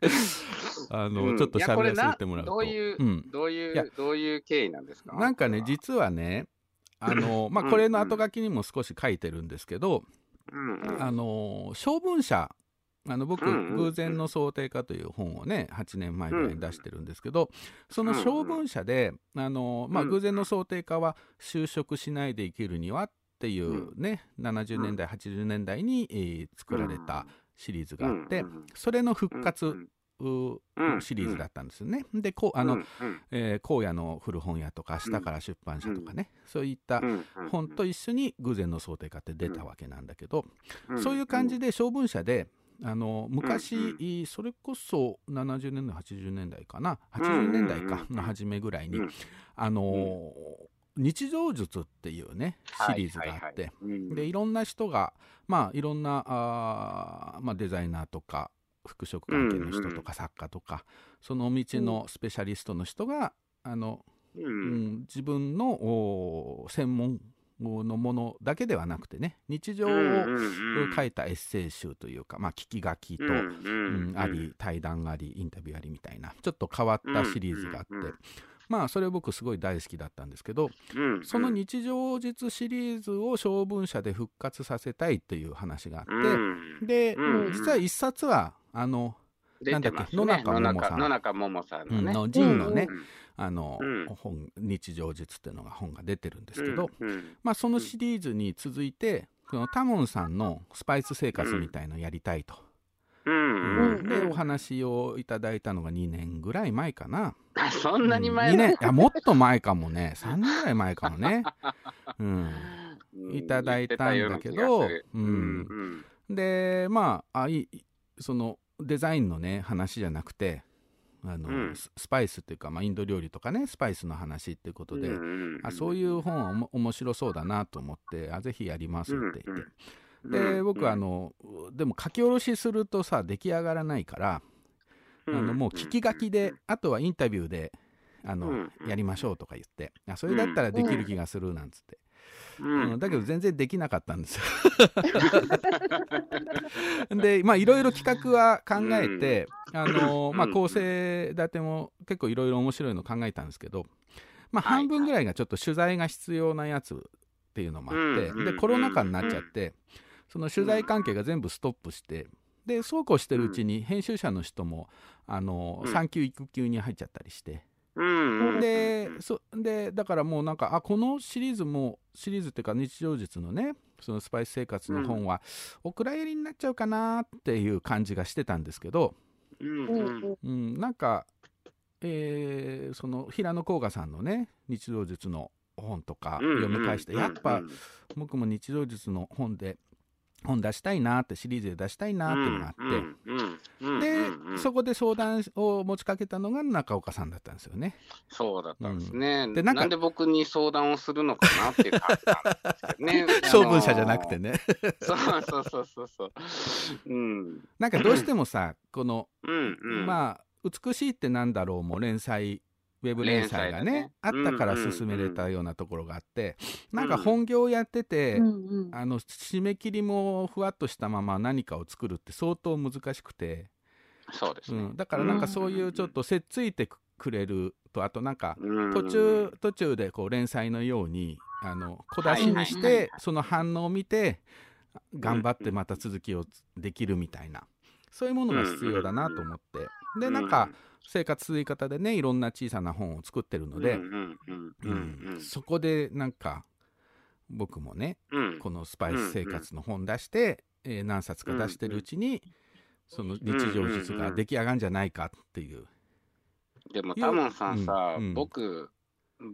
あの、うん。ちょっと喋らせてもらうと。どういう、うん。どういう、どういう経緯なんですか？なんかねこ実はねあの まあうんこれの後書きにも少し書いてるんですけど、うんうん。あの小文社あの僕、偶然の想定化という本をね8年前ぐらいに出してるんですけど、その小文社で、あのまあ、うん。偶然の想定化は就職しないで生きるにはっていうね、70年代80年代に、えー作られたシリーズがあって、それの復活、シリーズだったんですよね。でこうあの、えー荒野の古本屋とか明日から出版社とかね、そういった本と一緒に偶然の想定家って出たわけなんだけど、うんそういう感じで小文社であの昔、うんそれこそ70年代80年代かな？80年代かうん。の初めぐらいに、うん。あのー日常術っていうねシリーズがあって、でいろんな人がまあいろんなあー、まあ、デザイナーとか服飾関係の人とか作家とか、その道のスペシャリストの人があの、ううんん自分のお専門のものだけではなくてね日常を書いたエッセイ集というか、まあ、聞き書きと、うんうんあり対談ありインタビューありみたいなちょっと変わったシリーズがあって、まあそれ僕すごい大好きだったんですけどうんその日常実シリーズを小文社で復活させたいっていう話があって、うん。で、うん実は一冊はあの、なんだっけ野中桃さん。野中桃さんのね。うんのジンのね、うん。あの、うん。本日常術っていうのが本が出てるんですけど、まあそのシリーズに続いてそのタモンさんのスパイス生活みたいのやりたいと。うんうん。でお話をいただいたのが2年ぐらい前かな。あ そんなに前2なの？年。いやもっと前かもね。3年ぐらい前かもね。うん、うん。いただいたんだけどうん。うんでまああいいそのデザインのね話じゃなくてあの、うん。ススパイスっていうか、まあ、インド料理とかねスパイスの話っていうことで、うんあそういう本はおも面白そうだなと思ってあぜひやりますって言って。うん。で僕はあのでも書き下ろしするとさ出来上がらないから、あのもう聞き書きで、あとはインタビューであの、うん。やりましょうとか言ってあそれだったらできる気がするなんつって、うん。うん。だけど全然できなかったんですよ。でまあいろいろ企画は考えて、あのまあ、うん。構成立ても結構いろいろ面白いの考えたんですけど、まあ、はい半分ぐらいがちょっと取材が必要なやつっていうのもあって、うんでコロナ禍になっちゃって、その取材関係が全部ストップしてでそうこうしてるうちに編集者の人もあのうん。産休育休に入っちゃったりして。うんでそでだからもうなんかあこのシリーズもシリーズっていうか日常術のねそのスパイス生活の本はお蔵入りになっちゃうかなっていう感じがしてたんですけど、うん、なんか、えーその平野甲賀さんのね日常術の本とか読み返して、やっぱ僕も日常術の本で本出したいなってシリーズで出したいなっていうのがあって、で、そこで相談を持ちかけたのが中岡さんだったんですよね。そうだったんですね。でなかなんんで僕に相談をするのかなっていう感じなんですけどね小文社じゃなくて。ね。あのーそうそうそうそうそう。うん。なんかどうしてもさ、この、うんうん。まあ、美しいってなんだろうも連載、ウェブ連載がね、連載あったからうんうん進めれたようなところがあって、なんか本業やってて、うんうん。あの締め切りもふわっとしたまま何かを作るって相当難しくて、そうですね。うん、だからなんかそういうちょっとせっついてくれるとあとなんかうん途中途中でこう連載のようにあの小出しにしはいはいはい。てその反応を見て頑張ってまた続きをできるみたいな。そういうものが必要だなと思って。でなんか生活続き方でねいろんな小さな本を作ってるのでうんうんうんううん。ん。そこでなんか僕もねうん。このスパイス生活の本出して、えー何冊か出してるうちに、その日常術が出来上がるんじゃないかっていう。でもタモンさんさ、うん。うん。僕、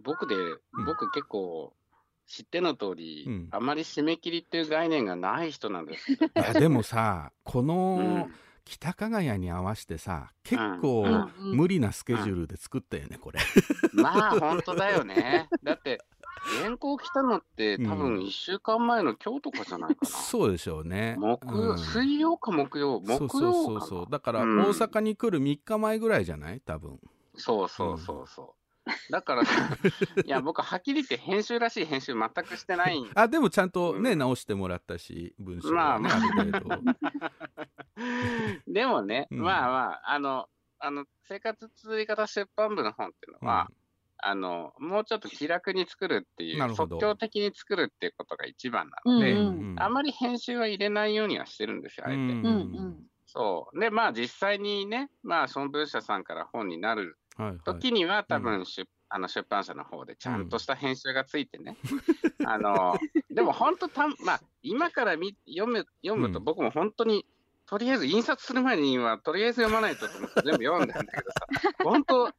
僕で、僕結構知っての通り、うん。あまり締め切りっていう概念がない人なんですよ。いやでもさこうのん北加賀屋に合わせてさ結構うんうん無理なスケジュールで作ったよねこれ。まあ本当だよね。だって、原稿来たのって多分1週間前の今日とかじゃないかな。そうでしょうね。木曜、うん水曜か木曜、木曜そうそうそうだからうん大阪に来る3日前ぐらいじゃない？多分。そうそうそうそう。だから、いや、僕、はっきり言って編集らしい編集全くしてないんあでもちゃんとね直してもらったし文章はね、まあまあ。でもね、うん。まあまあ、あの、あの、生活続き方出版部の本っていうのは、あの、もうちょっと気楽に作るっていう、即興的に作るっていうことが一番なので、うんあまり編集は入れないようにはしてるんですよ、あえて。うんうんうん。そう。で、まあ実際にね、まあ、その文社さんから本になるはいはい。時には、多分出、あの出版社の方でちゃんとした編集がついてね。あの、でも本当た、まあ、今から見読む読むとうん僕も本当にとりあえず印刷する前には、とりあえず読まないとと思って全部読んだんだけどさ、本当、あの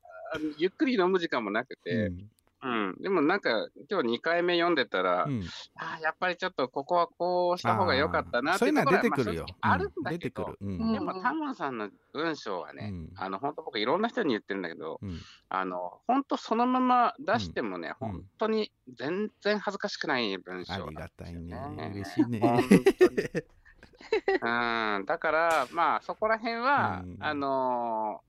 ゆっくり読む時間もなくて、うん、でもなんか、今日2回目読んでたら、うん。ああ、やっぱりちょっとここはこうした方が良かったなってそういうのは出てとこくるよ。あるんだけど、出てくる。うん。うん。でも、タモンさんの文章はね、うん。あの、本当僕いろんな人に言ってるんだけど、うん。あの、本当そのまま出してもね、うん。本当に全然恥ずかしくない文章ありなんですよがたいね。ね。嬉しいね。うん、だから、まあ、そこら辺は、うんあの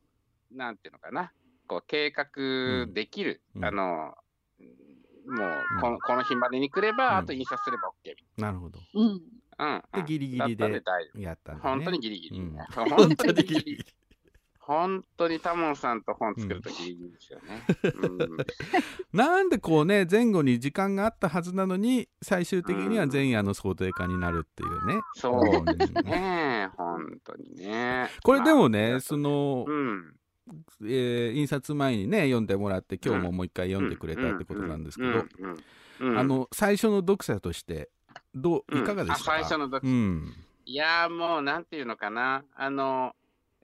ーなんていうのかな、こう、計画できる、うんあのーもうこの、この日までに来れば、うんあと印刷すれば OK みなるほど。うん。たいな。うん。で、ギリギリで。やったんだね。本当にギリギリ。うん本本当当にギリギ。リ。本当にタモンさんと本作るとギリギリですよね。うんなんでこうね、前後に時間があったはずなのに、最終的には前夜の想定化になるっていうね。そうですね。本当にね。これでもまね、あそのう、ん。えー印刷前にね、読んでもらって、今日ももう一回読んでくれたってことなんですけど、うんうんうんあの、最初の読者として、どう、うんいかがでしたか、あ最初の読者うん。いやーもう、なんていうのかな。あの、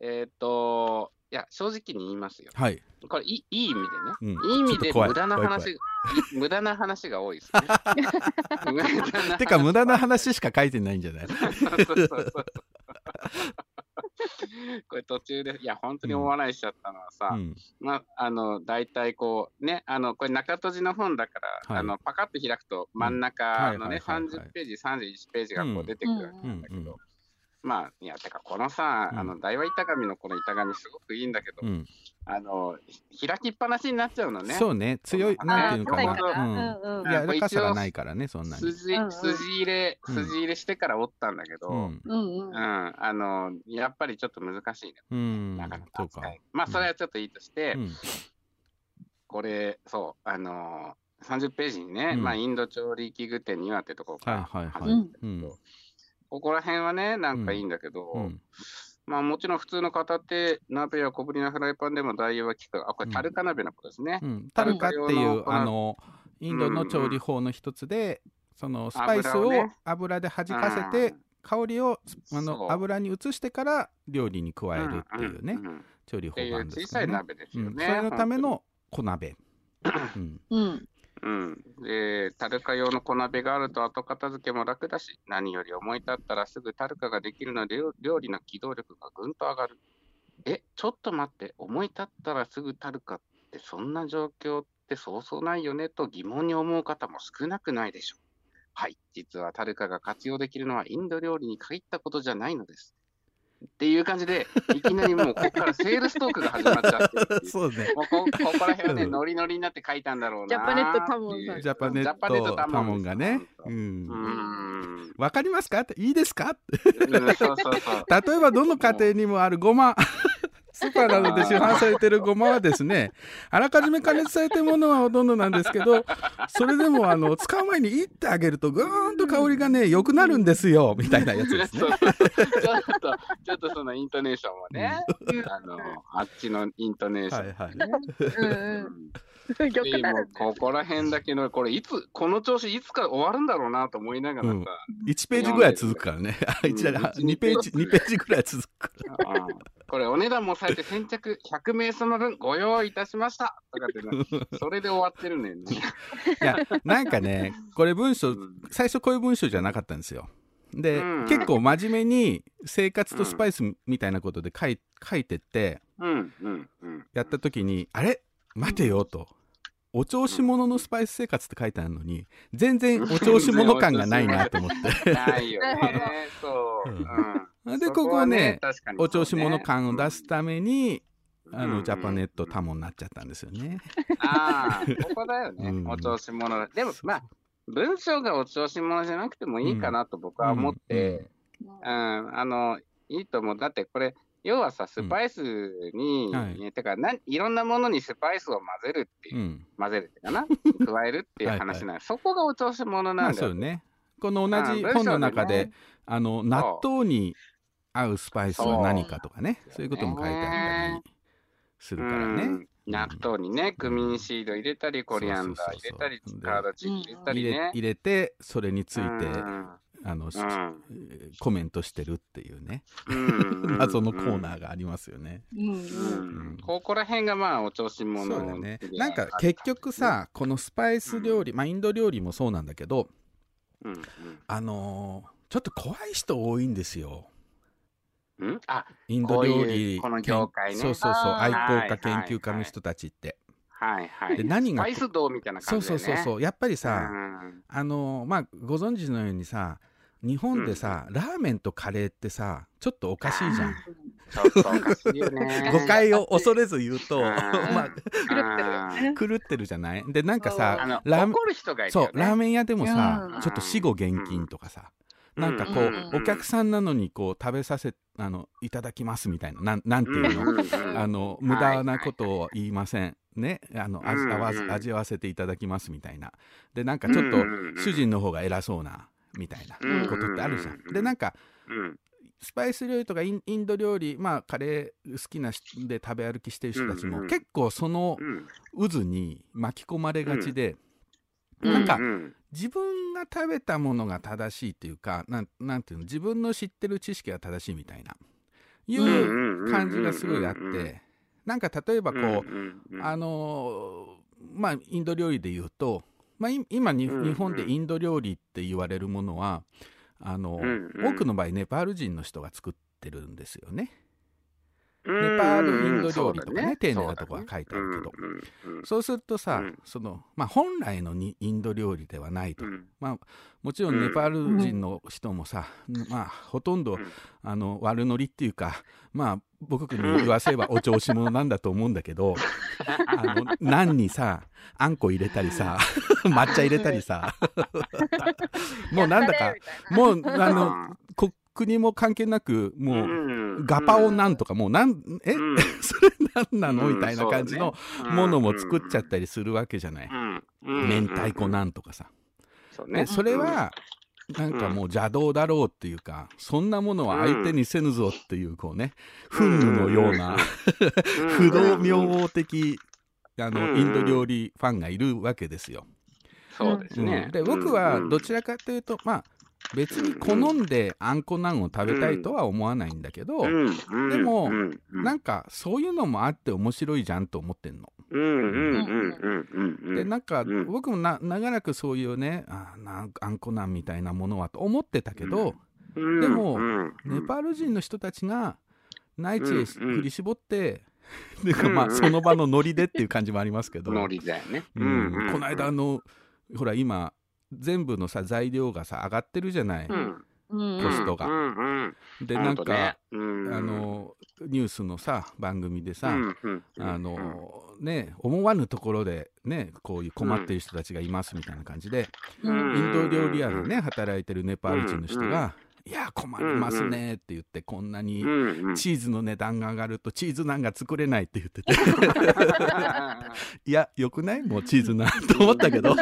えっ、と、いや、正直に言いますよ。はい。これ、いいいい意味でね。うん。いい意味で無駄な話、無駄な話が多いですね。てか、無駄な話しか書いてないんじゃない？これ途中で、いや、本当に大笑いしちゃったのはさ、うん。まあ、あの、大体こう、ね、あの、これ中閉じの本だから、はい。あの、パカッと開くと真ん中のね、はいはい30ページ、31ページがこう出てくるんだけど、まあ、いや、てか、このさ、うんあの、大和板紙のこの板紙すごくいいんだけど、うん。あの、ひ開きっぱなしになっちゃうのね。そうね、強い、なんていうのかな。うんうん。うん。柔らかさがないからね、そんなに。筋うんうん筋入れ、うん筋入れしてから折ったんだけど、ううん、ん。うんうん。あの、やっぱりちょっと難しいね。うん。なかなかそうか。まあ、それはちょっといいとして、うん。これ、そう、あのー、30ページにね、うんまあ、インド調理器具店にはってとこからはいはいはい始めてるけどうんここら辺はね、なんかいいんだけど、うん。まあ、もちろん普通の片手鍋や小ぶりなフライパンでも代用は効く。あ、これ、タルカ鍋のことですね。うん。タルカっていう、うんあの、インドの調理法の一つで、そのスパイスを油で弾かせて、香りをあの油に移してから料理に加えるっていうね、んんんっ調理法ていうがあるんです小さい。鍋ですよね。うんそれのための小鍋。うんうん。うん。で、タルカ用の小鍋があると後片付けも楽だし、何より思い立ったらすぐタルカができるので、料理の機動力がぐんと上がる。え、ちょっと待って、思い立ったらすぐタルカってそんな状況ってそうそうないよねと疑問に思う方も少なくないでしょう。はい、実はタルカが活用できるのはインド料理に限ったことじゃないのです。っていう感じで、いきなりもうここからセールストークが始まっちゃって。そうね。もうこここら辺はね、うんノリノリになって書いたんだろうな。ジャパネットタモンさんジャパネットタモンがね。うん。うん。わかりますか？っていいですか？うんそうそうそう。例えばどの家庭にもあるごま。スーパーなどで市販されてるごまはですね、あらかじめ加熱されてるものはほとんどなんですけど、それでもあの使う前にいってあげるとぐーんと香りがね、良くなるんですよ、みたいなやつですね。ちょっと、ちょっとそのイントネーションもね、あの、あっちのイントネーション。もう。ここら辺だけの、これいつ、この調子いつか終わるんだろうなと思いながらさ、うん。1ページぐらい続くからね。あ一うん。2ページ、2ページぐらい続くから。うん。これお値段もされて先着100名様分ご用意いたしましたとかってね、それで終わってるねんね。いや、なんかね、これ文章う、ん最初こういう文章じゃなかったんですよ。で、うん結構真面目に生活とスパイスみたいなことで書い書いてって、うん、うん、うん。やった時に、あれ？待てよと。お調子者のスパイス生活って書いてあるのに、全然お調子者感がないなと思って。ないよね。そう。うん。で、そここはね、お調子者感を出すために、あの、うんジャパネットタモになっちゃったんですよね。ああ、ここだよねう。んお調子者だ。でも、まあ、文章がお調子者じゃなくてもいいかなと僕は思って、うん、あの、いいと思う。だってこれ、要はさ、スパイスに、はい。てかなん、いろんなものにスパイスを混ぜるっていうう、ん。混ぜるっていうかな、加えるっていう話なの、そこがお調子者まあなんだよ。そうね。この同じ本の中で、あの、納豆に合うスパイスは何かとかね、そういうことも書いてあったりするからね。うん。納豆にね、クミンシード入れたり、コリアンダー入れたりカードチキン入れたりね。入れて、それについて、うんあの、しうん。コメントしてるっていうね、うん 謎のコーナーがありますよね。うんううん。んここら辺がまあお調子そう者だよね。で。なんか結局さ、このスパイス料理、まあインド料理もそうなんだけど、うんうん。あのーちょっと怖い人多いんですよ。うん？あインド料理うこの業界ね。そうそうそう。あ愛ー好家研究家の人たちって、はいはいで何がスパイス道みたいな感じね。そうそうそうやっぱりさ、うん。あのーまあご存知のようにさ日本でさ、ラーメンとカレーってさちょっとおかしいじゃん。誤解を恐れず言うと 狂ってる。じゃない？でなんかあさのラーメン屋でもさ、うん。ちょっと死後現金とかさ、なんかこう、うん。お客さんなのにこう食べさせあのいただきますみたいななんなんていうの、うん。うん。うん。あの無駄なことを言いません、ね。あの味わせ味合わせていただきますみたいな。でなんかちょっとうん。うん。うん。主人の方が偉そうなみたいなことってあるじゃん、でなんかうん。スパイス料理とかインド料理まあカレー好きな人で食べ歩きしてる人たちも、結構そのうん。渦に巻き込まれがちで、うん。なんかうん。自分が食べたものが正しいっていうかなんなんていうの自分の知ってる知識が正しいみたいないう感じがすごいあってなんか例えばこう、あのーまあインド料理で言うと、まあ、い今日本でインド料理って言われるものはあの、多くの場合ネパール人の人が作ってるんですよね。うんネパールインド料理とかねそうだ丁寧なとこは書いてあるけど。そうだねうんうん。そうするとさ、うん。そのまあ、本来のにインド料理ではないと、うん。まあ、もちろんネパール人の人もさ、まあ、ほとんど、うん。あの悪ノリっていうか、まあ、僕に言わせればお調子者なんだと思うんだけど あのナンにさあんこ入れたりさ 抹茶入れたりさ。もうなんだかもうあのこ国も関係なくもう、うんガパオなんとかもうなんえ、うん。それなんなの？うんみたいな感じのものも作っちゃったりするわけじゃない、明太子なんとかさ、ね。でそれはなんかもう邪道だろうっていうかそんなものは相手にせぬぞっていうこうね憤怒のような不動明王的あのうんインド料理ファンがいるわけですよ。そうですね。うん。で僕はどちららかというとまあ別に好んであんこなんを食べたいとは思わないんだけど、でもなんかそういうのもあって面白いじゃんと思ってんの。でなんかうん。僕もな長らくそういうねあなんあんこなんみたいなものはと思ってたけど、うんでもうんネパール人の人たちが内地へうん。振り絞って、っていうかまあその場のノリでっていう感じもありますけど、ノリだよね。うんこの間あのほら今全部のさ材料がさ上がってるじゃない、うん。うん。コストが。うんうんでなんか、ね。うんあのニュースのさ番組でさ、うんうんあのね思わぬところでねこういう困ってる人たちがいますみたいな感じで、うん。インド料理屋でね働いてるネパール人の人が「いや困りますね」って言ってこんなにチーズの値段が上がるとチーズナンが作れないって言ってて。いやよくない？もうチーズナンと思ったけど。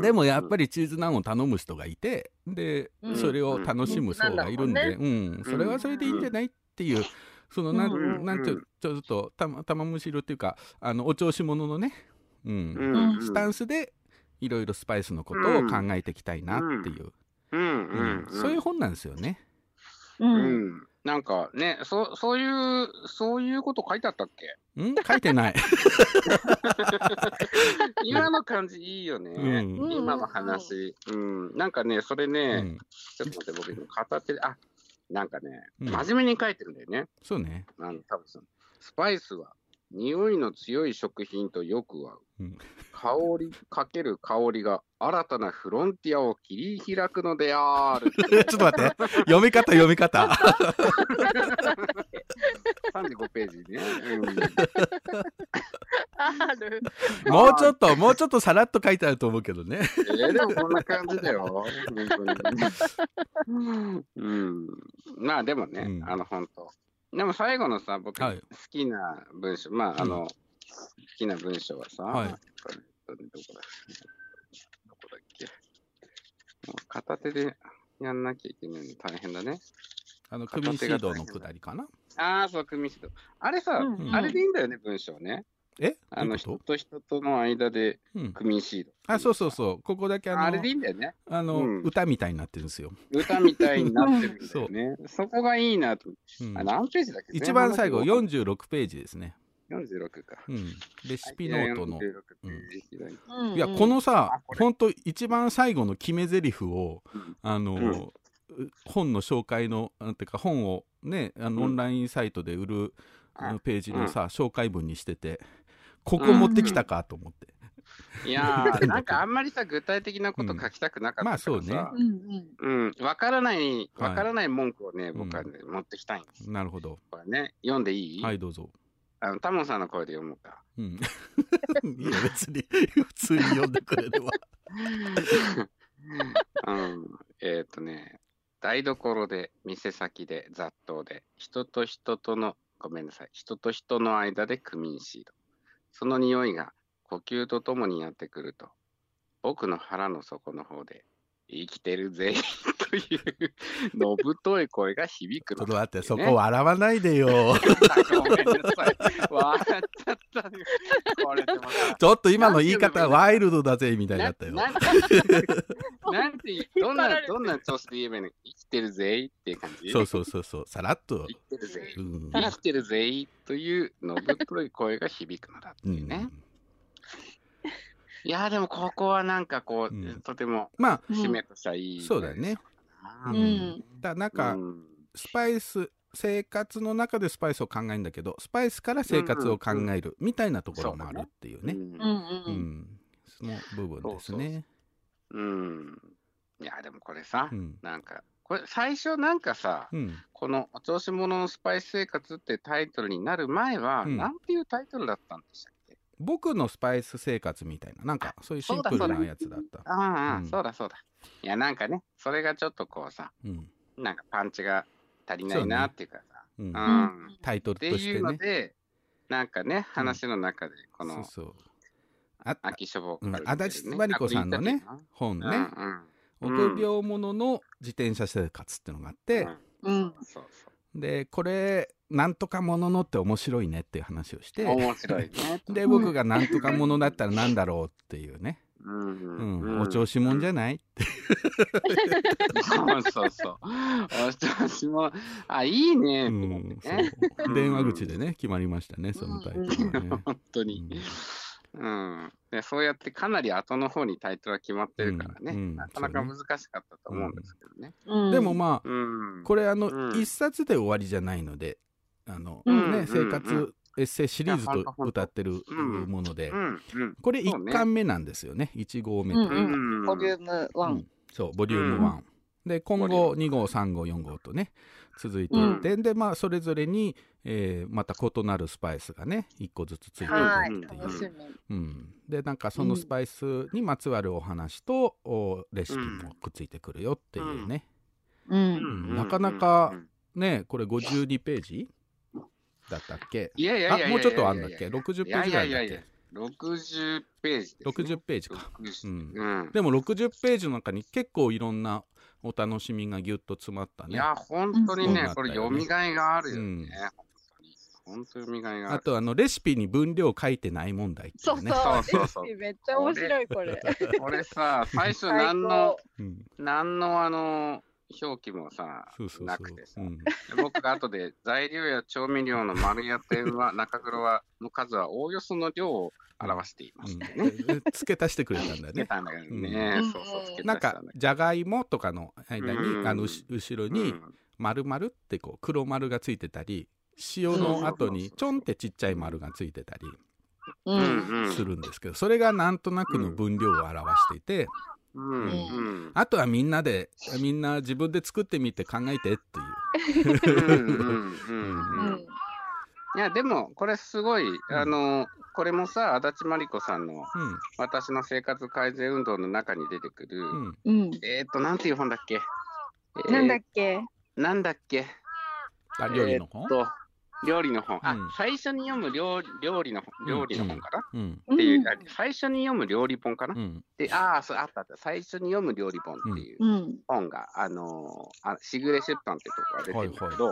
でもやっぱりチーズナンを頼む人がいてでうん。それを楽しむ層がいるんで、ううん、それはそれでいいんじゃない？っていうそのなうんんなんていうちょっとたま玉むしろっていうかあのお調子者のね、うんうん。スタンスでいろいろスパイスのことを考えていきたいなっていう、うん。ううん。ん。そういう本なんですよね。ううん。んなんかねそうそういうそういうこと書いてあったっけ？ん？書いてない。今の感じいいよね、うん。今の話、うん、なんかね、それね、うん。ちょっと待って、僕今片手で、あなんかね、うん。真面目に書いてるんだよね。そうね。あの多分そのスパイスは匂いの強い食品とよく合う。うん香りかける香りが新たなフロンティアを切り開くのである。ちょっと待って。読み方読み方。35ページね。ある。もうちょっともうちょっとさらっと書いてあると思うけどね。うん、えーでもこんな感じだよ。本当に。うん。まあでもね、うんあの本当。でも最後のさ、僕はい好きな文章、まああの、好きな文章はさ、はいどこだどこだっけ？もう片手でやんなきゃいけないの大変だね。あのクミンシードのくだりかな。ああ、そう、組みシート。あれさ、うんうんあれでいいんだよね、文章ね。え？あの、人と人との間でうん、クミンシード。あそうそうそう。ここだけあのあれでいいんだよね。あの、うん。歌みたいになってるんですよ、歌みたいになってるんだよね。そこがいいなと。うん。あ、何ページだっけ？一番最後前半46ページですね、46か。うん、レシピノートの、46ページだねいやこのさあこれ。本当一番最後の決め台詞をうん。あの、本の紹介のなんていうか本をねあのうん。オンラインサイトで売る、ページのさ、紹介文にしててここ持ってきたかと思って、いやー、な。んかあんまりさ、具体的なこと書きたくなかったからまあそうさ、うんうん。うん、わからない、はい。わからない文句をね、僕はね、持ってきたいんです。なるほど。これね、読んでいい？はいどうぞ。あの、タモンさんの声で読むか。うん。いや別に普通に読んでくれれば うん、えっ、とね、台所で、店先で、雑踏で、人と人との、ごめんなさい、人と人の間でクミンシード。その匂いが呼吸とともにやってくると、僕の腹の底の方で、生きてるぜ。という、のぶとい声が響くの。ちょっと待ってそねこ笑わないでよ。ごめんなさい。笑っちょっと今の言い方ワイルドだぜみたいだったよ。ななんて、どんな、どんな調子で言えばいいの？生きてるぜっていう感じ？そうそうそうそう。さらっと。生きてるぜ。うん。生きてるぜというのぶとい声が響くのだってういうね。んいやーでもここはなんかこう、うん。とてもまあ締めとしてはいい、そうだよね。ううん。んだなんか、うん。スパイス生活の中でスパイスを考えるんだけどスパイスから生活を考えるみたいなところもあるっていうね、うんその部分ですね。うん。いやでもこれさ、うん。なんか、これ最初なんかさ、うん。このお調子者のスパイス生活ってタイトルになる前は、うん。なんていうタイトルだったんでした僕のスパイス生活みたいななんかそういうシンプルなやつだった。ああ、うんそうだそうだ。いや、なんかね、それがちょっとこうさ、うん。なんかパンチが足りないなっていうかさ、うん。うん。っタイトルていうのとしてね。で、なんかね、話の中で、この、そうそう。あ秋書房うんからね、足立真理子さんのね本ね、あこれ言ったっけな。臆病者の自転車生活っていうのがあって、うん。そう。でこれなんとかもののって面白いねっていう話をして。面白いね。で僕がなんとかものだったらなんだろうっていうね、うんううん。んお調子もんじゃないって。そうそうそう。お調子も、あ、いいねうん電話口でね決まりましたねそのタイトルはね。本当に。うん、でそうやってかなり後の方にタイトルが決まってるからね、うんうん。なかなか難しかったと思うんですけどね。うん。でもまあうん、これあのうん。一冊で終わりじゃないのであのうんうんね生活エッセイシリーズと歌ってるうん。もので。うんうん。これそうね。1巻目なんですよね。1号目という。ボリューム1。うん。そうボリューム1、で今後2号3号4号とね続いていって、でまあそれぞれに、えーまた異なるスパイスがね1個ずつついていくはい。っていう。うん、でなんかそのスパイスにまつわるお話と、おレシピもくっついてくるよっていうね、う。うん。ん。なかなかねこれ52ページだったっけ？いやいやいやいやあもうちょっとあんだっけ？60ページぐらいだっいやいやいや。いけや60ページです、ね。60ページか。60うん。うん。でも60ページの中に結構いろんなお楽しみがぎゅっと詰まったね。いや、本当にね、うんこれ読みがいがあるよね。うん。本当に読みがいがある。あとあのレシピに分量書いてない問題ね。そううそう。そうそうそう。レシピめっちゃ面白い、これ。これさ、最初最何の何のあの、表記もさなくてさ、そう、うん僕が後で材料や調味料の丸や点は 中黒はの数はおおよその量を表していますってね。うん、付け足してくれたんだよつけね。たんだけどね。うん。そうそう、つけなんかたんだけじゃがいもとかの間に、うん。あの後ろどに丸々ってこう黒丸がついてたり塩の後にちょんってちっちゃい丸がついてたりう。うんん。するんですけどそれがなんとなくの分量を表していてうんうん。あとはみんなでみんな自分で作ってみて考えてっていう。うんうんうんううん。ん。いやでもこれすごい、あのこれもさ足立真理子さんの「私の生活改善運動」の中に出てくる、うん。えっ、ー、となんていう本だっけ、えーなんだっけ？なんだっけ？あ料理の本？えーっと料理の本。あ、うん。最初に読む料料理の本、料理の本かな、うん。っていう、最初に読む料理本かな、うん。で、ああ、そう、あったあった。最初に読む料理本っていううん。本が、あのーあ、しぐれ出版ってとこが出てるんだけど、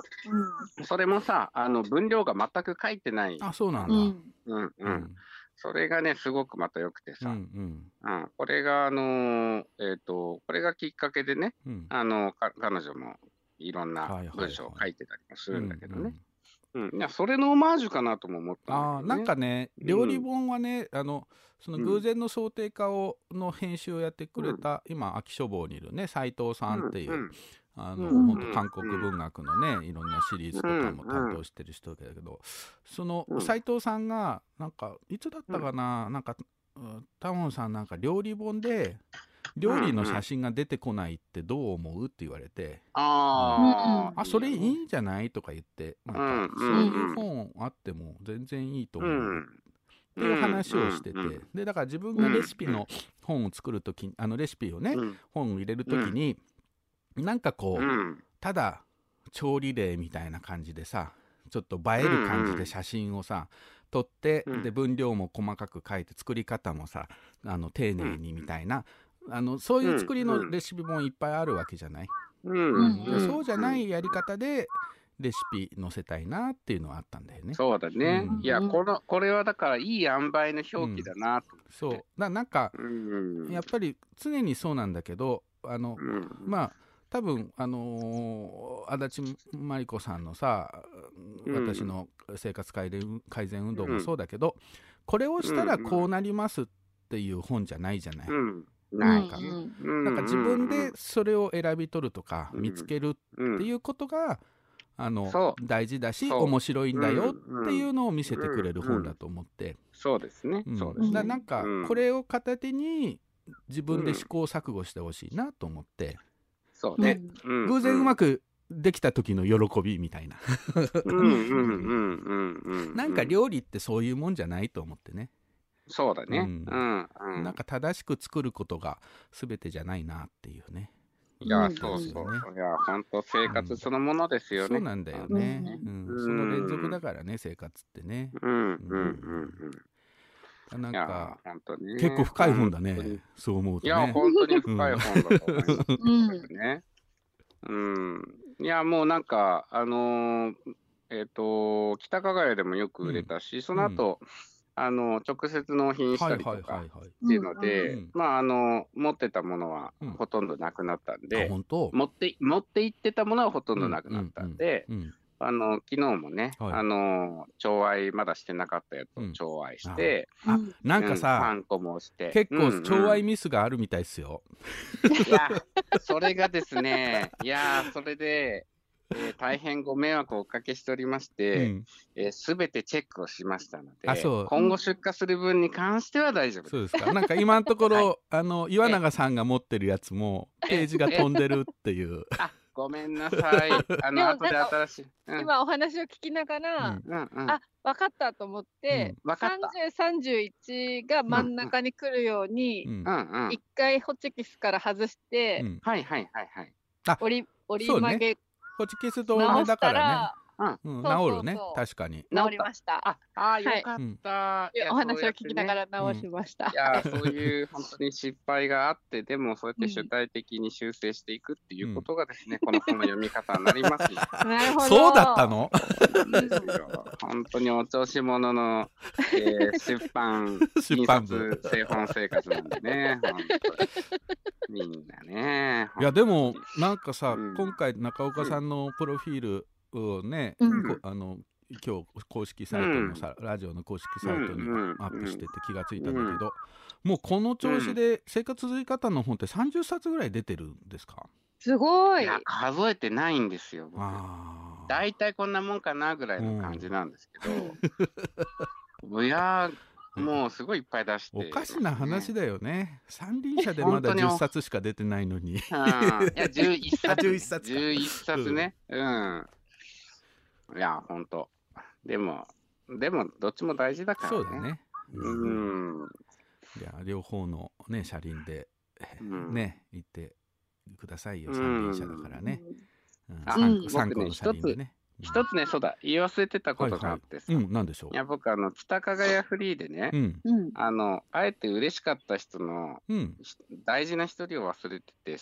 うそれもさ、あの、分量が全く書いてない。あそうなんだ、ん。うん、う。うん。んそれがね、すごくまた良くてうんさ、うん。うん、これが、あのーえっ、と、これがきっかけでね、うん。あの、か彼女もいろんなはいはいはい。文章を書いてたりもするんだけどね。うんうんうん、いや、それのオマージュかなとも思ったあーなんかねうん。料理本はね、あのそのうん。偶然の想定家をの編集をやってくれた、今秋書房にいるね斉藤さんっていう、うん。あの、うん。本当韓国文学のねいろんなシリーズとかも担当してる人だけど、そのうん。斉藤さんがなんかいつだったかな、なんかうんタモンさんなんか料理本で料理の写真が出てこないってどう思うって言われて、ああ、あそれいいんじゃないとか言って。なんかうんそういう本あっても全然いいと思う、うん。っていう話をしてて、うんうんでだから自分がレシピの本を作るときあのレシピをね、うん。本を入れるときに、なんかこう、うん。ただ調理例みたいな感じでさちょっと映える感じで写真をさ、撮って、うん。で分量も細かく書いて作り方もさあの丁寧にみたいな、あのそういう作りのレシピ本いっぱいあるわけじゃない、うん。でそうじゃないやり方でレシピ載せたいなっていうのはあったんだよね。そうだね。うんいや、この、これはだからいい塩梅の表記だなと。そうななんかうん。やっぱり常にそうなんだけどあの、うん。まあ多分あのー足立真理子さんのさ、うん私の生活改善改善運動もそうだけど、これをしたらこうなりますっていう本じゃないじゃない、うん。ないかうん。うんなんか自分でそれを選び取るとかうん見つけるうんっていうことが、あのそ大事だし面白いんだよっていうのを見せてくれる本だと思って、そうですね。う。ん。そうですね。だなんかうん。これを片手に自分で試行錯誤してほしいなと思って、そうね。偶然うまく。くできた時の喜びみたいな。なんか料理ってそういうもんじゃないと思ってね、そうだね。ううんんうん。なんか正しく作ることが全てじゃないなっていうねいやう、んそうそう。ねいや、本当生活そのものですよね。そうなんだよね、うんうんその連続だからね生活ってねうんうんうんうん。なんか、本当ね。結構深い本だねそう思うといや、ね本当に深い本だと思います。うんね。うん。いや、もうなんか、あのーえっ、と、北加賀屋でもよく売れたし、その後、あの、直接納品したはいりとかっていうので、うんまあ、あの、持ってたものはうん。ほとんどなくなったんあで、本当？持って、持って行ってたものはほとんどなくなったんで、うんあの、昨日もね、はい。あの、調愛、まだしてなかったやつをうん。調愛して、あうんうんなんかさ、して。結構うん調愛ミスがあるみたいですよ、いや、それがですね、いや、それで、えー大変ご迷惑をおかけしておりましうて、んすべてチェックをしましたのであそう。今後出荷する分に関しては大丈夫です。そうですか。なんか今のところ、はあの岩永さんが持ってるやつもページが飛んでるっていう、あ、ごめんなさい。あの、後で新しい。うん。今お話を聞きながら、うん。うんうん。あ分かったと思って、うん。わかった。30、31が真ん中に来るように、うん。うんうん。一回ホチキスから外して、うん。はいはいはいはい。折り折り曲げホチキスと直しただから、ね、うん、治るね確かに治りました。あ、あよかった。お話を聞きなが。ら直しました。いやーそういう本当に失敗があって、でもそうやって主体的に修正していくっていうことがですね、この本の読み方になりますよ。なるほど。そうだったの？本当にお調子者の、えー出版、出版部印刷製本生活なんでね、本当にみんなね。いやでもなんかさ、うん今回中岡さんのプロフィールをね、うん。こあの今日公式サイトのさ、ラジオの公式サイトにうんアップしてて気がついたんだけど、もうこの調子で生活続き方の本って30冊ぐらい出てるんですか、すごい。いや数えてないんですよ。大体こんなもんかなぐらいの感じなんですけど、いやー、もうすごいいっぱい出して、おかしな話だよね。三輪車でまだ本当に10冊しか出てないのに。うん。いや、11冊。あ11冊か。11冊ね。うん。いや、ほんと。でも、でも、どっちも大事だからね。そうだ。ね、うん。いや両方のね車輪で、うん。ね行ってくださいよ。うん三輪車だからね、うん。あ三僕ね三個の車輪でね。一つね、そうだ、言い忘れてたことがあってさ、いうん、なんでしょう？や、僕、あの、北かがやフリーでね、うん、うん。あの、あえて嬉しかった人のうん、ひ大事な一人を忘れてて、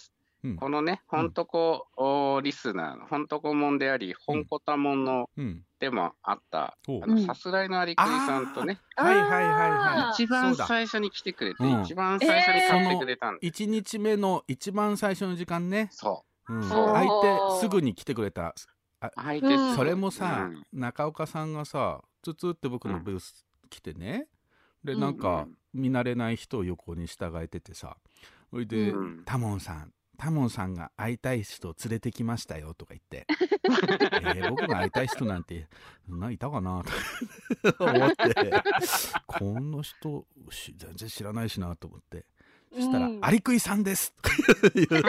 うん。このね、ほんとこ、おリスナーの、ほんとこもんであり、ほんこたもんの、うん。でもあった、ほう。うん。あの、さすらいのありくりさんとね、はいはいはいはい。一番最初に来てくれて、うん一番最初に買ってくれたんで、1日目の一番最初の時間ね。そう。ん、そう。相手すぐに来てくれた。う、相手うん。それもさ、うん。中岡さんがさ、つつって僕のブース来てね。で、うん。なんか、見慣れない人を横に従えててさ。それで、うん。タモンさん、タモンさんが会いたい人を連れてきましたよとか言って。えー僕が会いたい人なんて、ないたかな？と 思って、こんな人し全然知らないしなと思って。そしたら、うんアリクイさんですとか言って。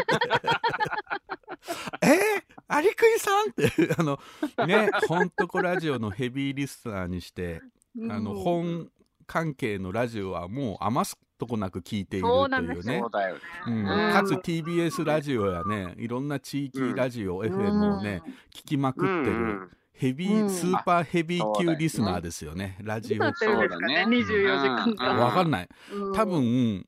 えー、アリクイさんって、あの、ね、ほんとこラジオのヘビーリスナーにして、あの、本関係のラジオはもう余すとこなく聞いているとそうなんですいうねそう。だよね。うん、うん。かつ TBS ラジオやね、いろんな地域ラジオ、FM をね、聞きまくってる、うんヘビー、うん。スーパーヘビー級リスナーですよね、ラジオ。そうだね。24時間うん間。わかんない。うん。多分、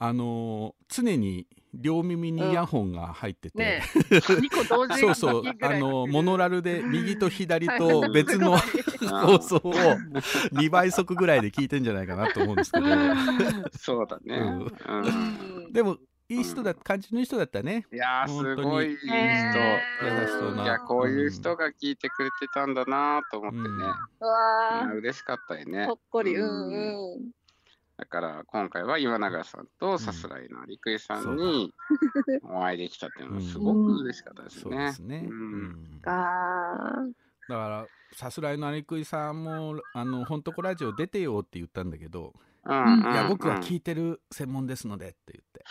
あのー常に両耳にイヤホンが入ってて、ね2 個同時そうそう、あのモノラルで右と左と別の放送を2倍速ぐらいで聞いてんじゃないかなと思うんですけど、そうだね。でも、いい人だ、感じのいい人だったね。いやー、すごいいい人。ね優しそうな。うんいや、こういう人が聞いてくれてたんだなと思ってね。うわ嬉しかったよね。ーほ。っこり、うんうん。だから今回は岩永さんとさすらいのりくいさんにお会いできたっていうのはすごく嬉しかったですそうね。ですね。ううんんあだから、さすらいのアリクイさんも、あの、ほんとこラジオ出てよって言ったんだけど、うんいや、僕はうん聞いてる専門ですのでって言って。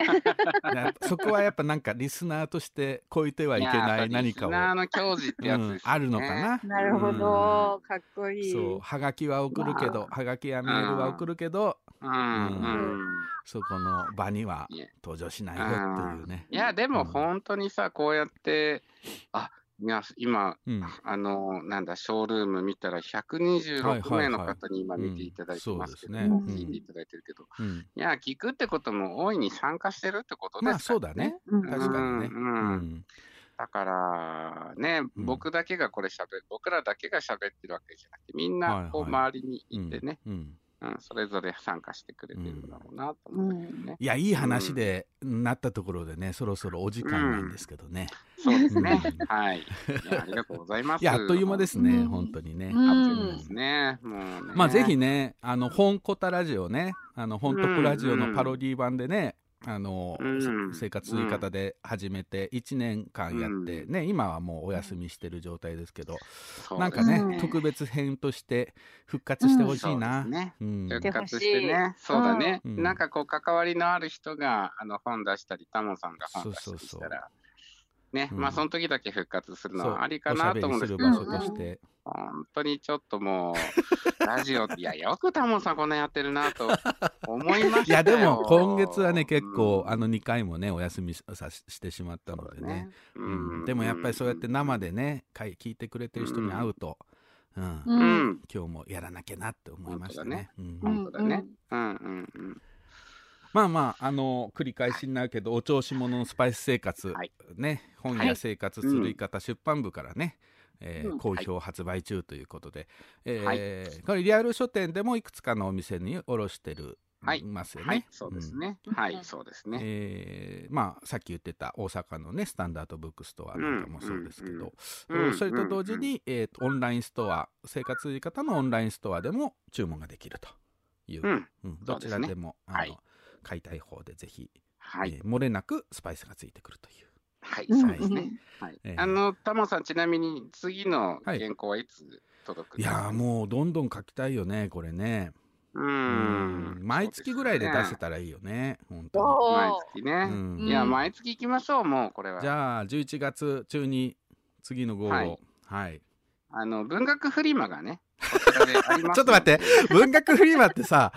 そこはやっぱなんかリスナーとして超えてはいけない何かを、リスナーの教示ってやつですよね。うんあるのかな？ーなるほど、かっこいい。そう、はがきは送るけど、はがきやメールは送るけど、うん。うん。そこの場には登場しないよっていうね。いや、でもうん。本当にさ、こうやって、あ今、うん。あの、なんだ、ショールーム見たらはい126はいはい。名の方に今見ていただいてますけど、聞いていただいてるけど、うん。いや、聞くってことも大いに参加してるってことですからまあそうだね。うん。確かにね。うんうんだから、ね、うん。僕だけがこれ喋る、僕らだけが喋ってるわけじゃなくて、みんないこう周りにいてね、うんうんそれぞれ参加してくれてるんだろうなと思うんだけどね。いや、いい話でなったところでね、そろそろお時間なんですけどね。そうですねう。はい。ありがとうございます。いや、あっという間ですね、うん本当にね。うんあっという間ですね。もうね。まあぜひね、あの、本コタラジオね、あの、本当コラジオのパロディ版でね、あの、うん。生活言い方で始めて1年間やって、ね、今はもうお休みしてる状態ですけど、そうなんかね、うん特別編として復活してほしいな。ね。うん。復活してね、そうだね、うん。なんかこう関わりのある人があの本出したり、タモさんが本出したりしたそうそう。ら、ね、うん。まあその時だけ復活するのそう。はありかなと思うんですけど、る場所として。本当にちょっともう、ラジオ、いや、よくタモさんこんなやってるなと思いまいしたよ。や、でも今月はね、結構、うんあの2回もね、お休みさしてしまったのでね。ううん。ん。でもやっぱりそうやって生でね、かい聞いてくれてる人に会うと、うん。ううん。ん、今日もやらなきゃなって思いましたね。うん。本当だね。うんうん。うん。まあまあ、あの繰り返しになるけど、お調子者のスパイス生活、はい。ね、本屋生活するい方出版部からね、えーうん好評発売中ということで、えーはい。これリアル書店でもいくつかのお店に卸してる、はい。ますよね。はい、そうですね。うん。はい、そうですね。えーまあ、さっき言ってた大阪のねスタンダードブックストアなんかもそうですけど、うんうんそれと同時に、えーとオンラインストア生活売り方のオンラインストアでも注文ができるという、うん、うん。どちらでもあの、はい。買いたい方でぜひ、はい、えー漏れなくスパイスがついてくるという。はい、うんそうですね。はい。えーあの、タモさん、ちなみに次のはい原稿はいつ届くい。やーもうどんどん書きたいよねこれね。ううん。ん。毎月ぐらいで出せた。たらいいよね本当お毎ー月ね。うん。いや、うん毎月行きましょう、もう、これは。に。じゃあ11月中に次の号を。ははい。い、あの、文学フリマがね、こちらであります ちょっと待って。文学フリマってさ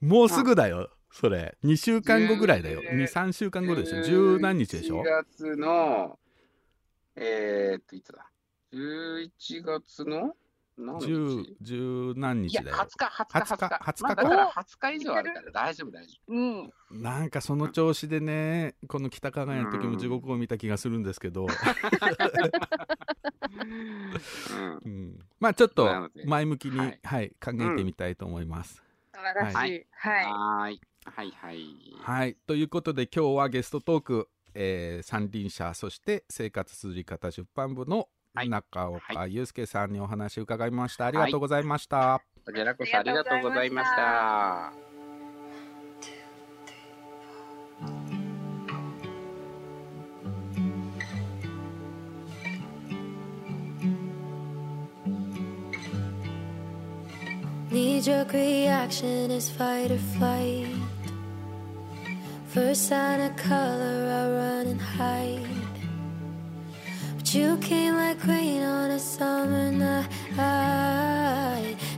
もうすぐだよそれ2週間後ぐらいだよ10 23週間後でしょ十何日でしょ？1月の、えーっと、いつだ？11月の何日？10、十何日だよ。20日、20日、20日20日。20日まあ、だから20日以上あるから大丈夫、大丈うん。なんかその調子でね、この北加賀屋の時うんも地獄を見た気がするんですけど、夫。うんうんまあちょっと前向きに、ははいい考えてみたいと思います。素晴らしい。はい。はーい。はいはい。はい、ということで今日はゲストトーク、えー三輪車そして生活綴り方出版部のはい中岡は祐介さんにお話を伺いました。ありがとうございました。こちらこそありがとうございました。Knee jerk reaction is fight or flight. First sign of color, I run and hide. But you came like rain on a summer night.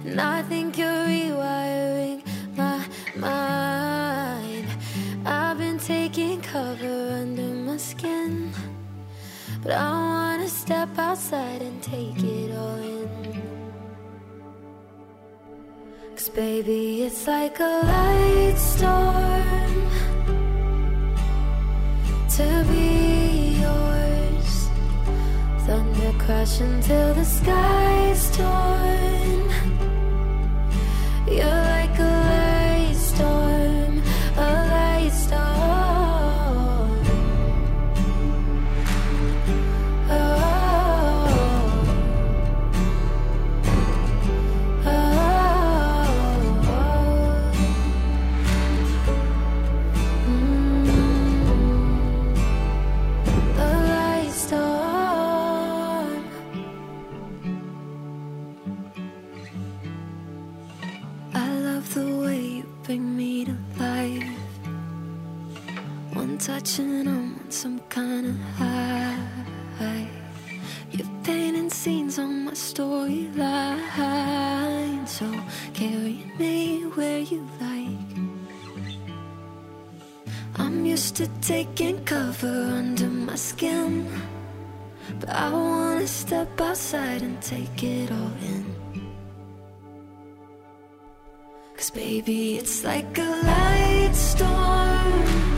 And I think you're rewiring my mind. I've been taking cover under my skin. But I wanna step outside and take it all in. Cause baby, it's like a light storm to be yours. Thunder crashing till the sky's torn. You're Touch I'm on some kind of high. You're painting scenes on my storyline. So carry me where you like. I'm used to taking cover under my skin. But I wanna step outside and take it all in. Cause baby, it's like a light storm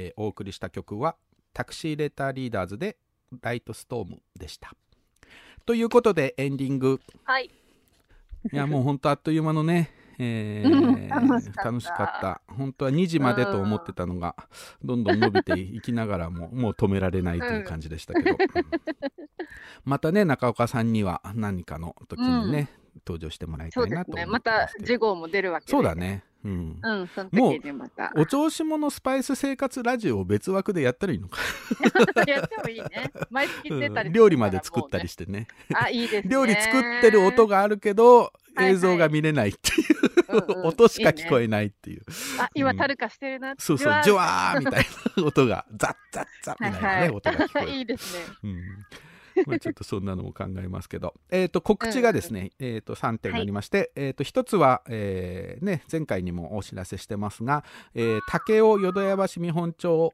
えーお送りした曲はタクシーレターリーダーズでライトストームでした。ということでエンディング。はい。いやもう本当あっという間のね、えうんー 楽しかった。楽しかった。本当は2時までと思ってたのが どんどん伸びていきながらももう止められないという感じでしたけど、またね中岡さんには何かの時にね、登場してもらいた。いなと思またってますけど次号も出るわけで。そうだ。ねうん、うん、そのもう時にまた。お調子者スパイス生活ラジオを別枠でやったらいいのか、やってもいいね。毎月出たり、うん料理まで作ったりしててねあ、いいですね。料理作ってる音があるけど映像が見れないっていう、音しか聞こえないっていうあ、今、うんタルカしてるな。そうそう、ジュワーみたいな音が、ザッザッザッみたいなね、音が聞こえる。いいですね。うん まあちょっとそんなのも考えますけど、えっ、と、告知がですね、えっ、と、3点ありまして、えっ、と、一つは、えーね、前回にもお知らせしてますが、えー竹雄淀屋橋見本町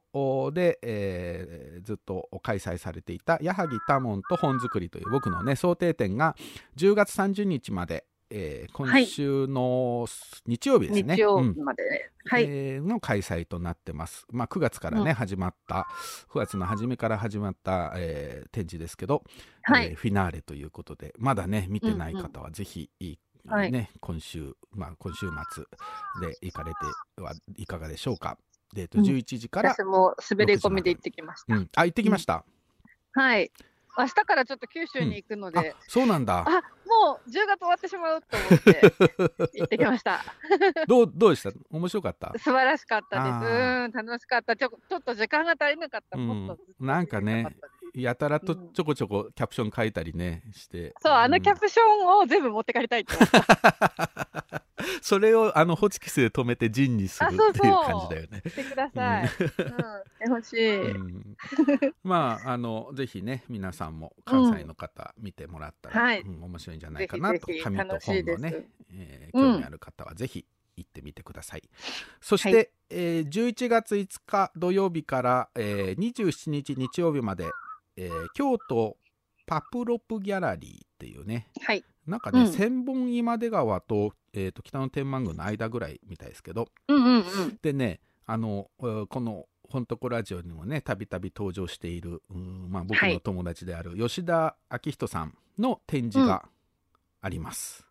で、えーずっと開催されていた、矢作多門と本作りという僕のね、想定展が10月30日まで、えー今週の日曜日ですね。日曜うんまでね。はい。えーの開催となってます。まあ、9月からね、うん始まった、9月の初めから始まった、えー展示ですけど、はいえーフィナーレということで、まだね、見てない方はぜひ、いいはいね、今週、まあ、今週末で行かれてはいかがでしょうか。で、えっと、うん11時から、私も滑り込みで行ってきました。うん、あ、行ってきました。はい。明日からちょっと九州に行くので、そうなんだ。あもう10月終わってしまうと思って行ってきました。どう、どうでした？面白かった？素晴らしかったです。うん、楽しかった。ちょちょっと時間が足りなかった。うんなんかね、やたらとちょこちょこキャプション書いたりね、して。そう、あのキャプションを全部持って帰りたいって。それをあのホチキスで止めてジンにするあっていう感じだよね。してください。うん、してほしい。うんまああのぜひね皆さんも関西の方見てもらったら、はいうん面白いんじゃないかなと紙と本のね、えーうん興味ある方はぜひ行ってみてください。そして、えー11月5日土曜日から、えー27日日曜日まで、えー京都パプロプギャラリーっていうねはい。なんかね、うん千本今出川と,、えーと北の天満宮の間ぐらいみたいですけど、うんうんうん。でねあのえーこの「ほんとこラジオ」にもねたびたび登場している、うんまあ、僕の友達である吉田明人さんの展示があります。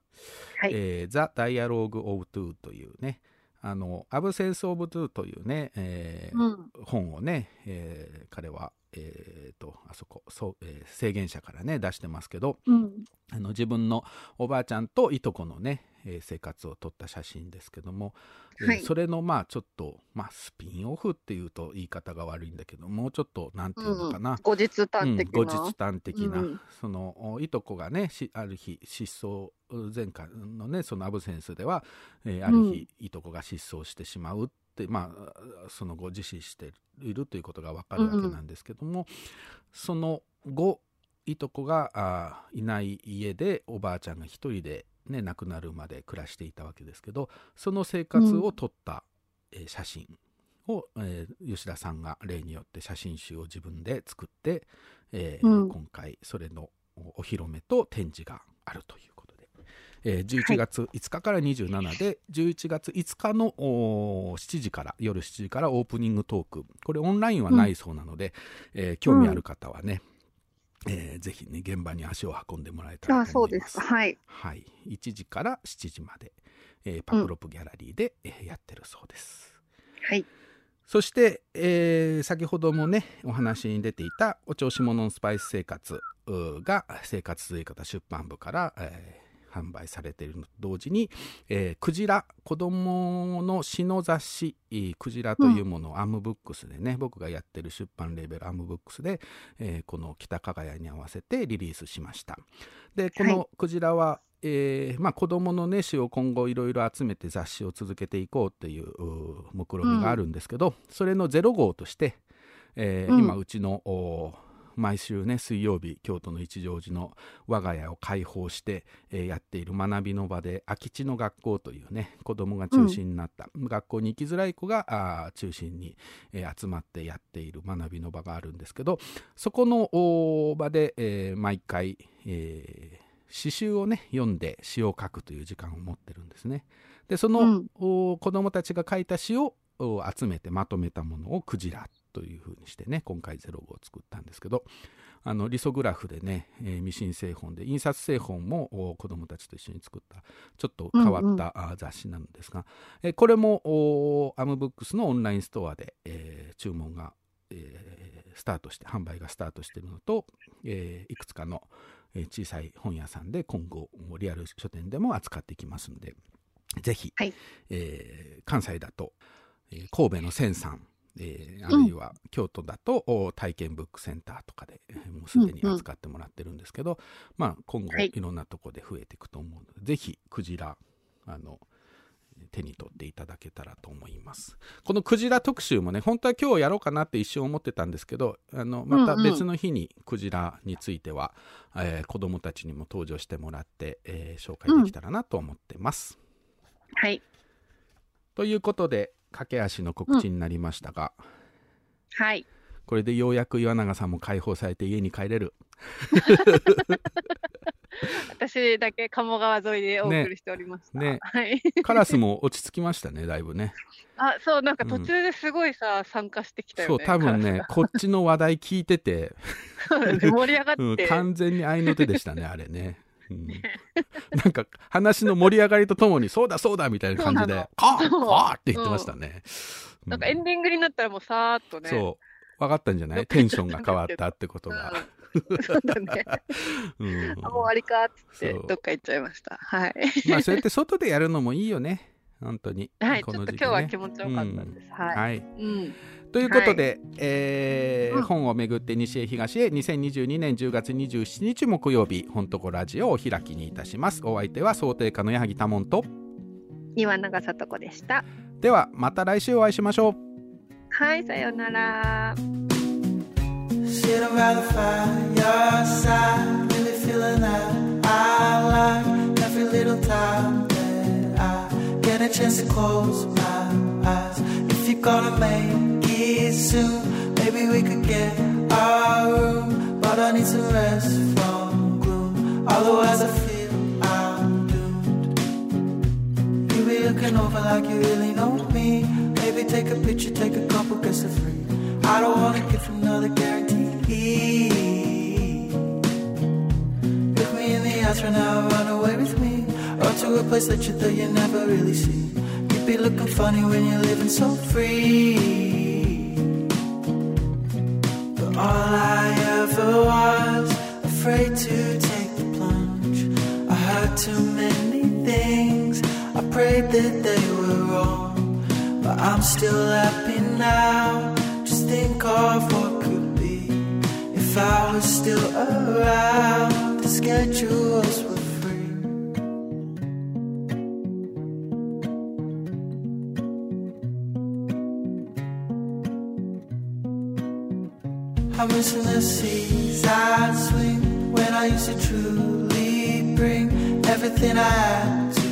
はい。えー、ザ・ダイアローグ・オブ・トゥというねあのアブセンス・オブ・トゥというね、えーうん本をね、えー彼は、えーとあそこそう、えー制限者からね出してますけど、うん。あの自分のおばあちゃんといとこのね、えー生活を撮った写真ですけども、えーはい。それのまあちょっと、まあ、スピンオフっていうと言い方が悪いんだけどもうちょっとなんていうのかな、後日談的な。うん後日談的な、うん。そのおいとこがねしある日失踪前回のねそのアブセンスでは、えーある日、いとこが失踪してしまうってまあその後自死しているということがわかるわけなんですけども、その後いとこがいない家でおばあちゃんが一人で、ね、亡くなるまで暮らしていたわけですけどその生活を撮った、えー写真を、えー吉田さんが例によって写真集を自分で作って、えーうん。今回それのおお披露目と展示があるというえー11月5日から27で、11月5日のおー7時から夜7時からオープニングトークこれオンラインはないそうなので、えー興味ある方はね、えーぜひね現場に足を運んでもらえたらあ、とそうで思いますす。はい。はい、1時から7時まで、えーパプロプギャラリーで、えーやってるそうです。はい。そして、えー先ほどもねお話に出ていた「お調子者のスパイス生活」が生活続け方出版部から、えー販売されているのと同時に「えークジラ子供の詩の雑誌えークジラ」というものをアムブックスでね、僕がやってる出版レーベルアムブックスで、えーこの北加賀屋に合わせてリリースしました。でこのクジラは、えーまあ、子供のね詩を今後いろいろ集めて雑誌を続けていこうっていう目論みがあるんですけど、それのゼロ号として、えーうん。今うちの毎週ね水曜日京都の一乗寺の我が家を開放して、えーやっている学びの場で空き地の学校というね子供が中心になった、学校に行きづらい子があー中心に、えー集まってやっている学びの場があるんですけどそこの場で、えー毎回、えー詩集をね読んで詩を書くという時間を持ってるんですね。でその、うん。お子供たちが書いた詩をお集めてまとめたものをクジラというふうにしてね今回ゼロ号を作ったんですけどあのリソグラフでね、えーミシン製本で印刷製本もお子供たちと一緒に作ったちょっと変わった、あ雑誌なんですが、えーこれもおアムブックスのオンラインストアで、えー注文が、えースタートして販売がスタートしているのと、えーいくつかの、えー小さい本屋さんで今後リアル書店でも扱っていきますのでぜひ、はい。えー関西だと、えー神戸の千さん、えーあるいは京都だと、お体験ブックセンターとかで、えーもうすでに扱ってもらってるんですけど、まあ、今後はい。いろんなとこで増えていくと思うので、ぜひクジラあの、え手に取っていただけたらと思います。このクジラ特集もね本当は今日やろうかなって一瞬思ってたんですけどあのまた別の日にクジラについては、えー子供たちにも登場してもらって、えー紹介できたらなと思ってます、はい。ということで駆け足の告知になりましたが、はい。これでようやく岩永さんも解放されて家に帰れる私だけ鴨川沿いでお送ねりしておりました。ねはい。カラスも落ち着きましたねだいぶねあ、そう、なんか途中ですごいさ、参加してきたそうよね。多分ねこっちの話題聞いてて、カラスが盛り上がって。うん、完全に合いの手でしたねあれね、うん、なんか話の盛り上がりとともにそうだそうだみたいな感じでカーカーって言ってましたね、うなんかエンディングになったらもうさーっとね。そう。分かったんじゃない？テンションが変わったってことが、うん。そうだね。うん。あ、もう終わりかっつってどっか行っちゃいました。はい。まあそうやって外でやるのもいいよね。本当に。はい、ちこょっと今日は気持ちよかったです。はい。はい。うん。ということで、はえ、本をめぐって西へ東へ2022年10月27日木曜日本とこラジオをお開きにいたします。お相手は想定家の矢作多門と。庭長里子でした。ではまた来週お会いしましょう。はいさようなら。Soon, maybe we could get our room. But I need some rest from gloom. Otherwise, I feel I'm doomed. You be looking over like you really know me. Maybe take a picture, take a couple, guess for free. I don't wanna give another guarantee. Look me in the eyes right now, run away with me. Or to a place that you thought you never really see. You'd be looking funny when you're living so free. All I ever was, afraid to take the plunge. I heard too many things, I prayed that they were wrong. But I'm still happy now, just think of what could be. If I was still around, the schedules were I'm missing the seas I swing when I used to truly bring everything I had to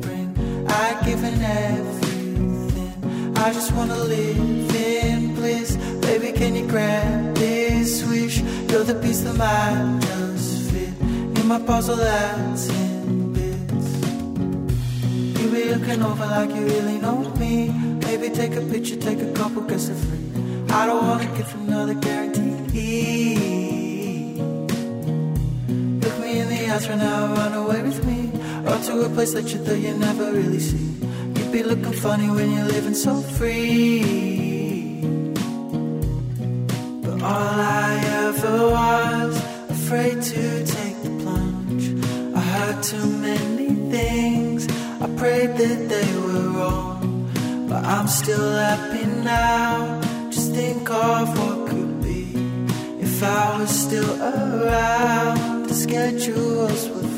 bring. I'd given everything. I just wanna live in bliss. Baby, can you grant this wish? You're the piece that might just fit in my puzzle that's in bits. You be looking over like you really know me. Maybe take a picture, take a couple, guess for free. I don't wanna give another guarantee. Look me in the eyes right now, run away with me. Or to a place that you thought you'd never really see. You'd be looking funny when you're living so free. But all I ever was, afraid to take the plunge. I heard too many things, I prayed that they were wrong. But I'm still happy now, just think of what I was still around, the schedules free.